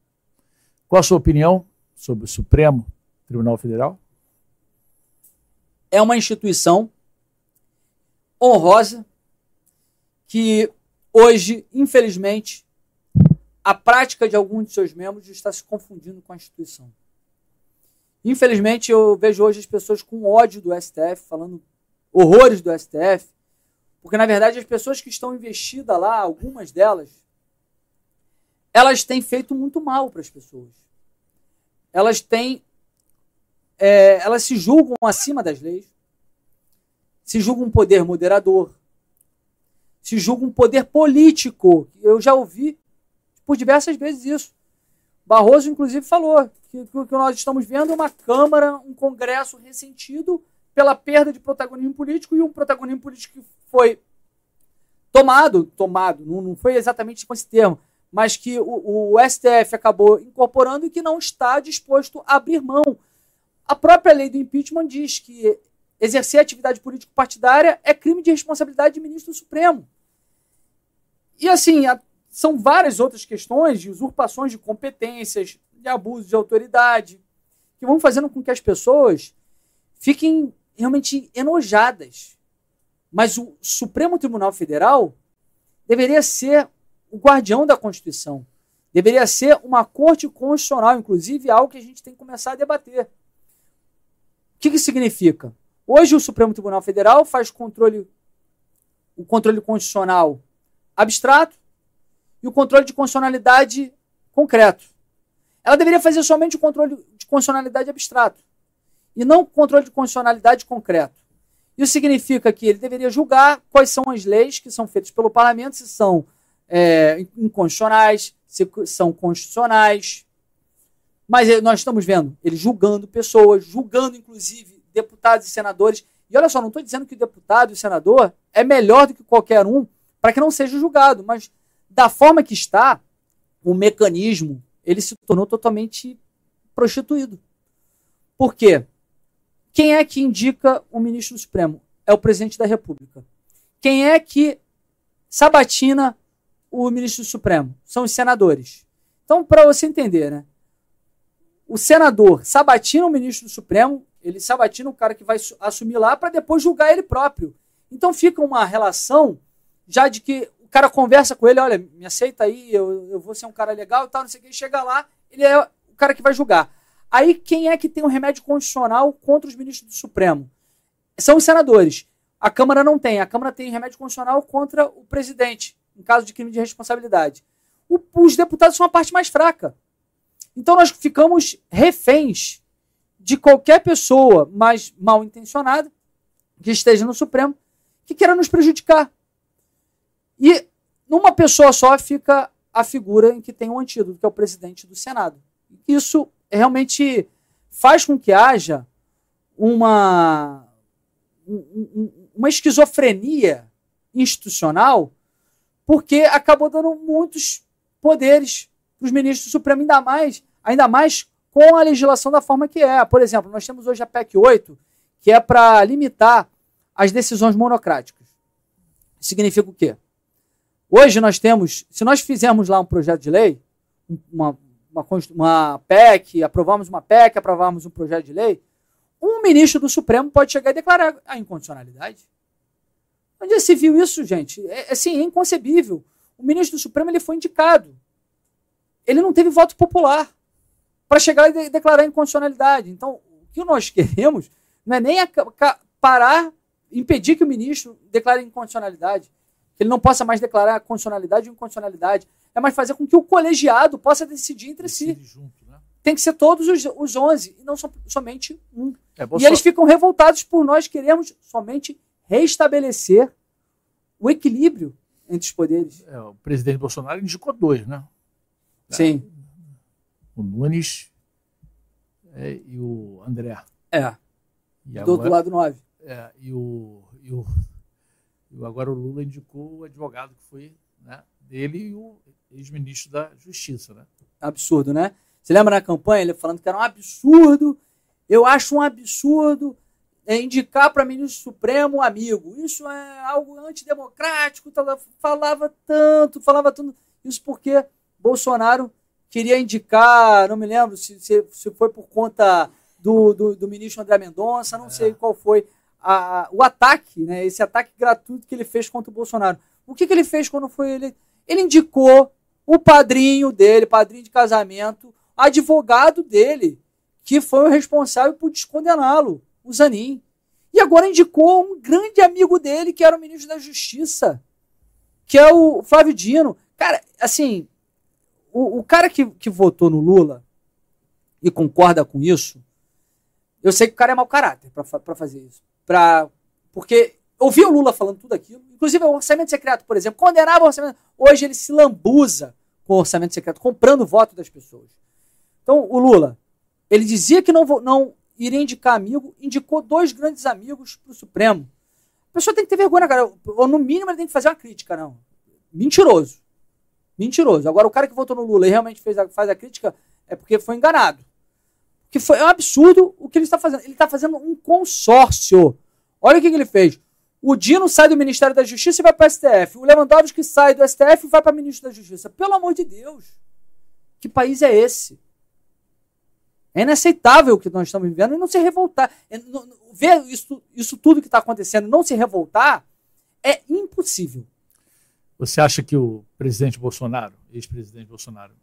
Qual a sua opinião sobre o Supremo Tribunal Federal? É uma instituição honrosa, que hoje, infelizmente, a prática de alguns de seus membros está se confundindo com a instituição. Infelizmente, eu vejo hoje as pessoas com ódio do STF, falando horrores do STF, porque na verdade as pessoas que estão investidas lá, algumas delas, elas têm feito muito mal para as pessoas. Elas têm. É, elas se julgam acima das leis, se julgam um poder moderador, se julgam um poder político. Eu já ouvi por diversas vezes isso. Barroso, inclusive, falou que o que nós estamos vendo é uma Câmara, um Congresso ressentido pela perda de protagonismo político e um protagonismo político que foi tomado, tomado, não, não foi exatamente com esse termo, mas que o, o, STF acabou incorporando e que não está disposto a abrir mão. A própria lei do impeachment diz que exercer atividade político-partidária é crime de responsabilidade de ministro Supremo. E assim, a, são várias outras questões de usurpações de competências, de abuso de autoridade, que vão fazendo com que as pessoas fiquem realmente enojadas. Mas o Supremo Tribunal Federal deveria ser o guardião da Constituição. Deveria ser uma corte constitucional, inclusive algo que a gente tem que começar a debater. O que, que significa? Hoje o Supremo Tribunal Federal faz controle, o controle constitucional abstrato e o controle de constitucionalidade concreto. Ela deveria fazer somente o controle de constitucionalidade abstrato e não o controle de constitucionalidade concreto. Isso significa que ele deveria julgar quais são as leis que são feitas pelo parlamento, se são é, inconstitucionais, se são constitucionais. Mas nós estamos vendo ele julgando pessoas, julgando inclusive deputados e senadores. E olha só, não estou dizendo que o deputado e o senador é melhor do que qualquer um para que não seja julgado, mas da forma que está, o mecanismo ele se tornou totalmente prostituído. Por quê? Quem é que indica o ministro do Supremo? É o presidente da República. Quem é que sabatina o ministro do Supremo? São os senadores. Então, para você entender, né? O senador sabatina o ministro do Supremo, ele sabatina o cara que vai assumir lá para depois julgar ele próprio. Então fica uma relação já de que o cara conversa com ele, olha, me aceita aí, eu, eu vou ser um cara legal e tal, não sei o que, chega lá, ele é o cara que vai julgar. Aí quem é que tem um remédio constitucional contra os ministros do Supremo? São os senadores. A Câmara não tem. A Câmara tem remédio constitucional contra o presidente, em caso de crime de responsabilidade. O, os deputados são a parte mais fraca. Então nós ficamos reféns de qualquer pessoa mais mal intencionada que esteja no Supremo que queira nos prejudicar. E numa pessoa só fica a figura em que tem um antídoto, que é o presidente do Senado. Isso realmente faz com que haja uma, uma esquizofrenia institucional, porque acabou dando muitos poderes para os ministros do Supremo, ainda mais, ainda mais com a legislação da forma que é. Por exemplo, nós temos hoje a PEC 8, que é para limitar as decisões monocráticas. Significa o quê? Hoje nós temos, se nós fizermos lá um projeto de lei, uma, uma, uma PEC, aprovamos uma PEC, aprovamos um projeto de lei, um ministro do Supremo pode chegar e declarar a incondicionalidade. Onde se viu isso, gente? É, assim, é inconcebível. O ministro do Supremo ele foi indicado. Ele não teve voto popular para chegar e de declarar incondicionalidade. Então, o que nós queremos não é nem parar, impedir que o ministro declare incondicionalidade, ele não possa mais declarar a condicionalidade ou incondicionalidade é mais fazer com que o colegiado possa decidir entre Decide si. Junto, né? Tem que ser todos os, os 11 e não so, somente um. É, e eles ficam revoltados por nós queremos somente restabelecer o equilíbrio entre os poderes. É, o presidente Bolsonaro indicou dois, né? Sim. O Nunes é, e o André. É. E Do agora, outro lado, nove. É, e o, e o, agora o Lula indicou o advogado que foi né, dele e o ex-ministro da Justiça. Né? Absurdo, né? Você lembra na campanha ele falando que era um absurdo? Eu acho um absurdo é, indicar para ministro Supremo um amigo. Isso é algo antidemocrático. Falava tanto, falava tanto. Isso porque Bolsonaro queria indicar, não me lembro se, se, se foi por conta do, do, do, ministro André Mendonça, não é. sei qual foi a, o ataque, né, esse ataque gratuito que ele fez contra o Bolsonaro. O que, que ele fez quando foi ele? Ele indicou o padrinho dele, padrinho de casamento, advogado dele, que foi o responsável por descondená-lo, o Zanin. E agora indicou um grande amigo dele, que era o ministro da Justiça, que é o Flávio Dino. Cara, assim, o, o cara que, que votou no Lula e concorda com isso, eu sei que o cara é mau caráter para fazer isso. Pra, porque ouvi o Lula falando tudo aquilo, inclusive o orçamento secreto, por exemplo, condenava o orçamento. Hoje ele se lambuza com o orçamento secreto, comprando o voto das pessoas. Então, o Lula, ele dizia que não, não iria indicar amigo, indicou dois grandes amigos para o Supremo. A pessoa tem que ter vergonha, cara. Ou no mínimo ele tem que fazer uma crítica, não. Mentiroso. Mentiroso. Agora, o cara que votou no Lula e realmente fez a, faz a crítica é porque foi enganado. Que foi é um absurdo o que ele está fazendo. Ele está fazendo um consórcio. Olha o que, que ele fez. O Dino sai do Ministério da Justiça e vai para o STF. O Lewandowski sai do STF e vai para o Ministro da Justiça. Pelo amor de Deus. Que país é esse? É inaceitável o que nós estamos vivendo e não se revoltar. É, não, ver isso, isso tudo que está acontecendo não se revoltar é impossível. Você acha que o presidente Bolsonaro, ex-presidente Bolsonaro,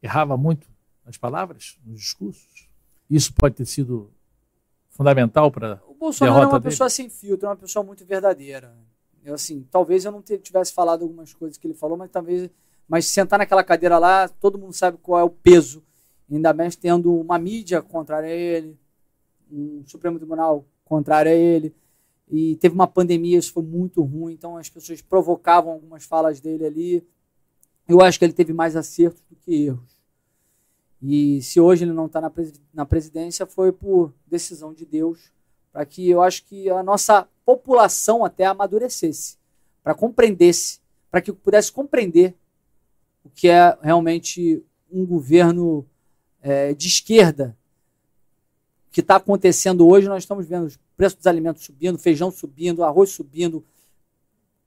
errava muito nas palavras, nos discursos? Isso pode ter sido fundamental para o Bolsonaro é uma dele? pessoa sem filtro, é uma pessoa muito verdadeira. Eu assim, talvez eu não tivesse falado algumas coisas que ele falou, mas talvez, mas sentar naquela cadeira lá, todo mundo sabe qual é o peso, ainda mais tendo uma mídia contrária a ele, um Supremo Tribunal contrário a ele, e teve uma pandemia, isso foi muito ruim, então as pessoas provocavam algumas falas dele ali. Eu acho que ele teve mais acertos do que erros. E se hoje ele não está na, presidência, foi por decisão de Deus, para que eu acho que a nossa população até amadurecesse, para compreendesse, para que pudesse compreender o que é realmente um governo é, de esquerda. O que está acontecendo hoje, nós estamos vendo os preços dos alimentos subindo, feijão subindo, arroz subindo,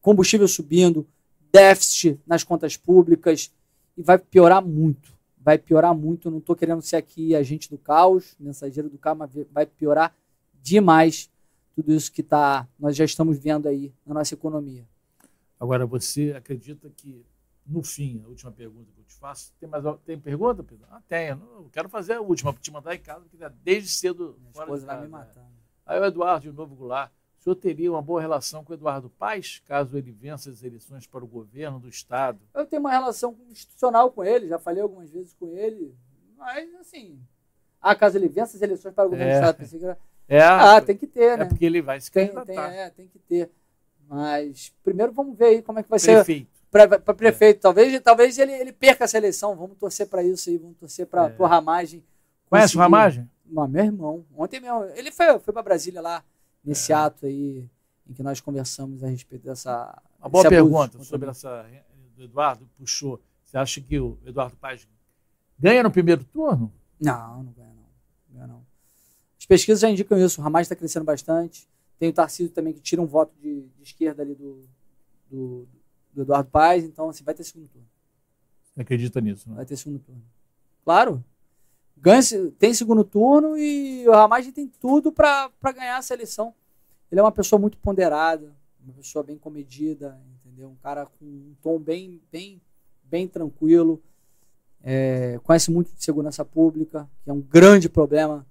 combustível subindo, déficit nas contas públicas, e vai piorar muito vai piorar muito. Não estou querendo ser aqui agente do caos, mensageiro do caos, mas vai piorar demais tudo isso que tá, nós já estamos vendo aí na nossa economia. Agora, você acredita que, no fim, a última pergunta que eu te faço, tem mais tem pergunta, Pedro? Ah, tenho. Eu quero fazer a última, para te mandar em casa, porque desde cedo. Minha esposa vai me matar. Né? Aí o Eduardo de Novo Goulart senhor teria uma boa relação com o Eduardo Paes, caso ele vença as eleições para o governo do Estado? Eu tenho uma relação institucional com ele, já falei algumas vezes com ele, mas assim. Ah, caso ele vença as eleições para o governo é. do Estado, é, ah, tem que ter, é né? É porque ele vai se tem, tem, é, tem que ter. Mas primeiro vamos ver aí como é que vai prefeito. ser. Para prefeito. É. Talvez, talvez ele, ele perca essa eleição. Vamos torcer para isso aí, vamos torcer para é. o Ramagem. Conhece o Ramagem? meu irmão. Ontem mesmo. Ele foi, foi para Brasília lá nesse é. ato aí em que nós conversamos a respeito dessa. Uma boa pergunta sobre essa. O Eduardo puxou. Você acha que o Eduardo Paz ganha no primeiro turno? Não, não ganha, não. não, ganha, não. As pesquisas já indicam isso. O Ramais está crescendo bastante. Tem o Tarcísio também que tira um voto de, de esquerda ali do, do, do, Eduardo Paz. Então, assim, vai ter segundo turno. Você acredita nisso, né? Vai ter segundo turno. Claro. Ganha, tem segundo turno e o Ramais tem tudo para ganhar essa eleição. Ele é uma pessoa muito ponderada, uma pessoa bem comedida, entendeu? Um cara com um tom bem, bem, bem tranquilo. É, conhece muito de segurança pública, que é um grande problema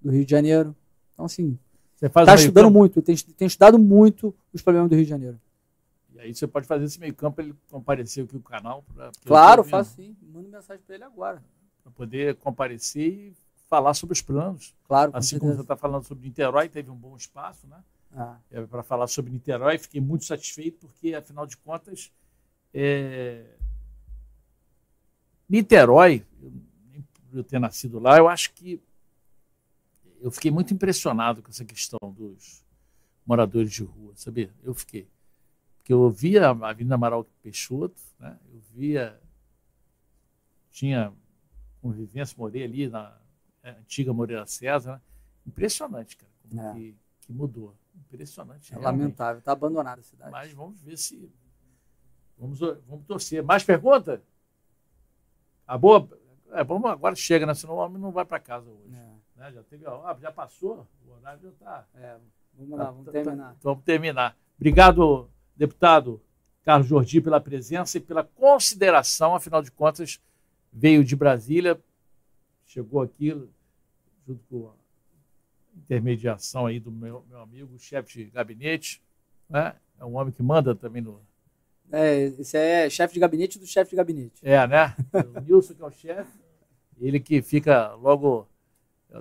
do Rio de Janeiro. Então, assim, está estudando campo. muito, tem, tem estudado muito os problemas do Rio de Janeiro. E aí você pode fazer esse meio campo ele comparecer aqui no canal. Pra, claro, faço sim. Manda mensagem para ele agora. Para poder comparecer e falar sobre os planos. Claro, Assim como você está falando sobre Niterói, teve um bom espaço, né? Ah. É, para falar sobre Niterói, fiquei muito satisfeito, porque, afinal de contas, é... Niterói, eu, eu ter nascido lá, eu acho que eu fiquei muito impressionado com essa questão dos moradores de rua, sabia? Eu fiquei. Porque eu via a Avenida Amaral Peixoto, né? eu via. Tinha convivência, morei ali na é, antiga Moreira César. Né? Impressionante, cara, como é. que, que, mudou. Impressionante. É lamentável, está abandonada a cidade. Mas vamos ver se. Vamos, vamos torcer. Mais pergunta? A boa. É, vamos agora chega, né? Senão o homem não vai para casa hoje. É. Né? Já, teve, ó, já passou, o horário já está. É, vamos lá, vamos tá, tá terminar. Tá, vamos terminar. Obrigado, deputado Carlos Jordi, pela presença e pela consideração, afinal de contas, veio de Brasília, chegou aqui junto com a intermediação aí do meu, meu amigo, chefe de gabinete, né? É um homem que manda também no. É, esse é chefe de gabinete do chefe de gabinete. É, né? O Nilson, que é o chefe, ele que fica logo.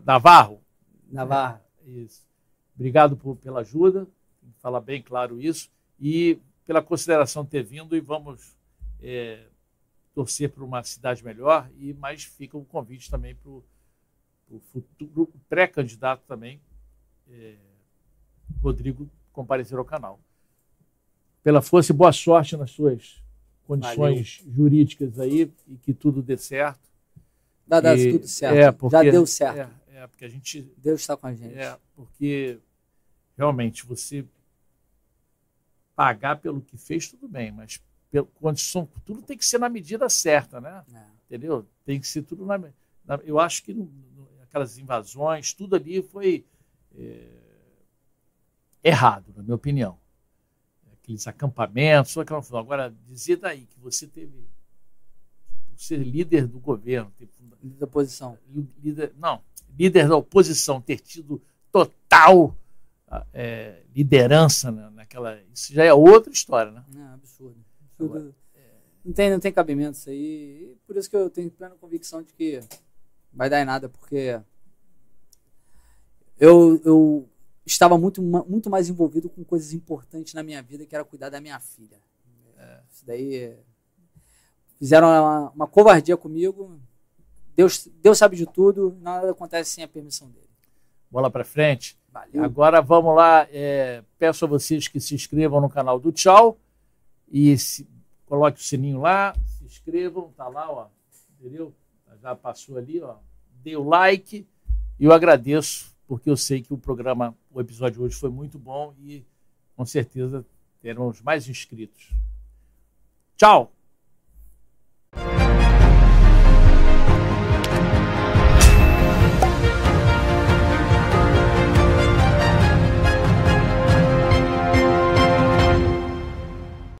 Navarro. Navarro. É, isso. Obrigado por, pela ajuda, falar bem claro isso, e pela consideração de ter vindo, e vamos é, torcer para uma cidade melhor, e mais fica um convite também para o futuro pré-candidato também, é, Rodrigo, comparecer ao canal pela força e boa sorte nas suas condições Valeu. jurídicas aí e que tudo dê certo. Dá, dá tudo certo. É, porque, Já deu certo. É, é, porque a gente. Deus está com a gente. É, porque realmente você pagar pelo que fez, tudo bem, mas pelo, condição, tudo tem que ser na medida certa, né? É. Entendeu? Tem que ser tudo na. na eu acho que no, no, aquelas invasões, tudo ali foi é, errado, na minha opinião aqueles acampamentos, aquela Agora, dizer daí que você teve ser líder do governo, ter, líder da oposição, líder, não, líder da oposição, ter tido total é, liderança naquela, isso já é outra história, né? É absurdo. Agora, é... Não tem, não tem cabimento isso aí. E por isso que eu tenho plena convicção de que vai dar em nada, porque eu, eu estava muito, muito mais envolvido com coisas importantes na minha vida, que era cuidar da minha filha. É, isso daí. Fizeram uma, uma, covardia comigo. Deus, Deus sabe de tudo, nada acontece sem a permissão dele. Bola para frente. Valeu. Agora vamos lá. É, peço a vocês que se inscrevam no canal do Tchau e se, coloque o sininho lá, se inscrevam, tá lá, ó, entendeu? Já passou ali, ó. Dê o like e eu agradeço porque eu sei que o programa, o episódio de hoje foi muito bom e com certeza teremos mais inscritos. Tchau!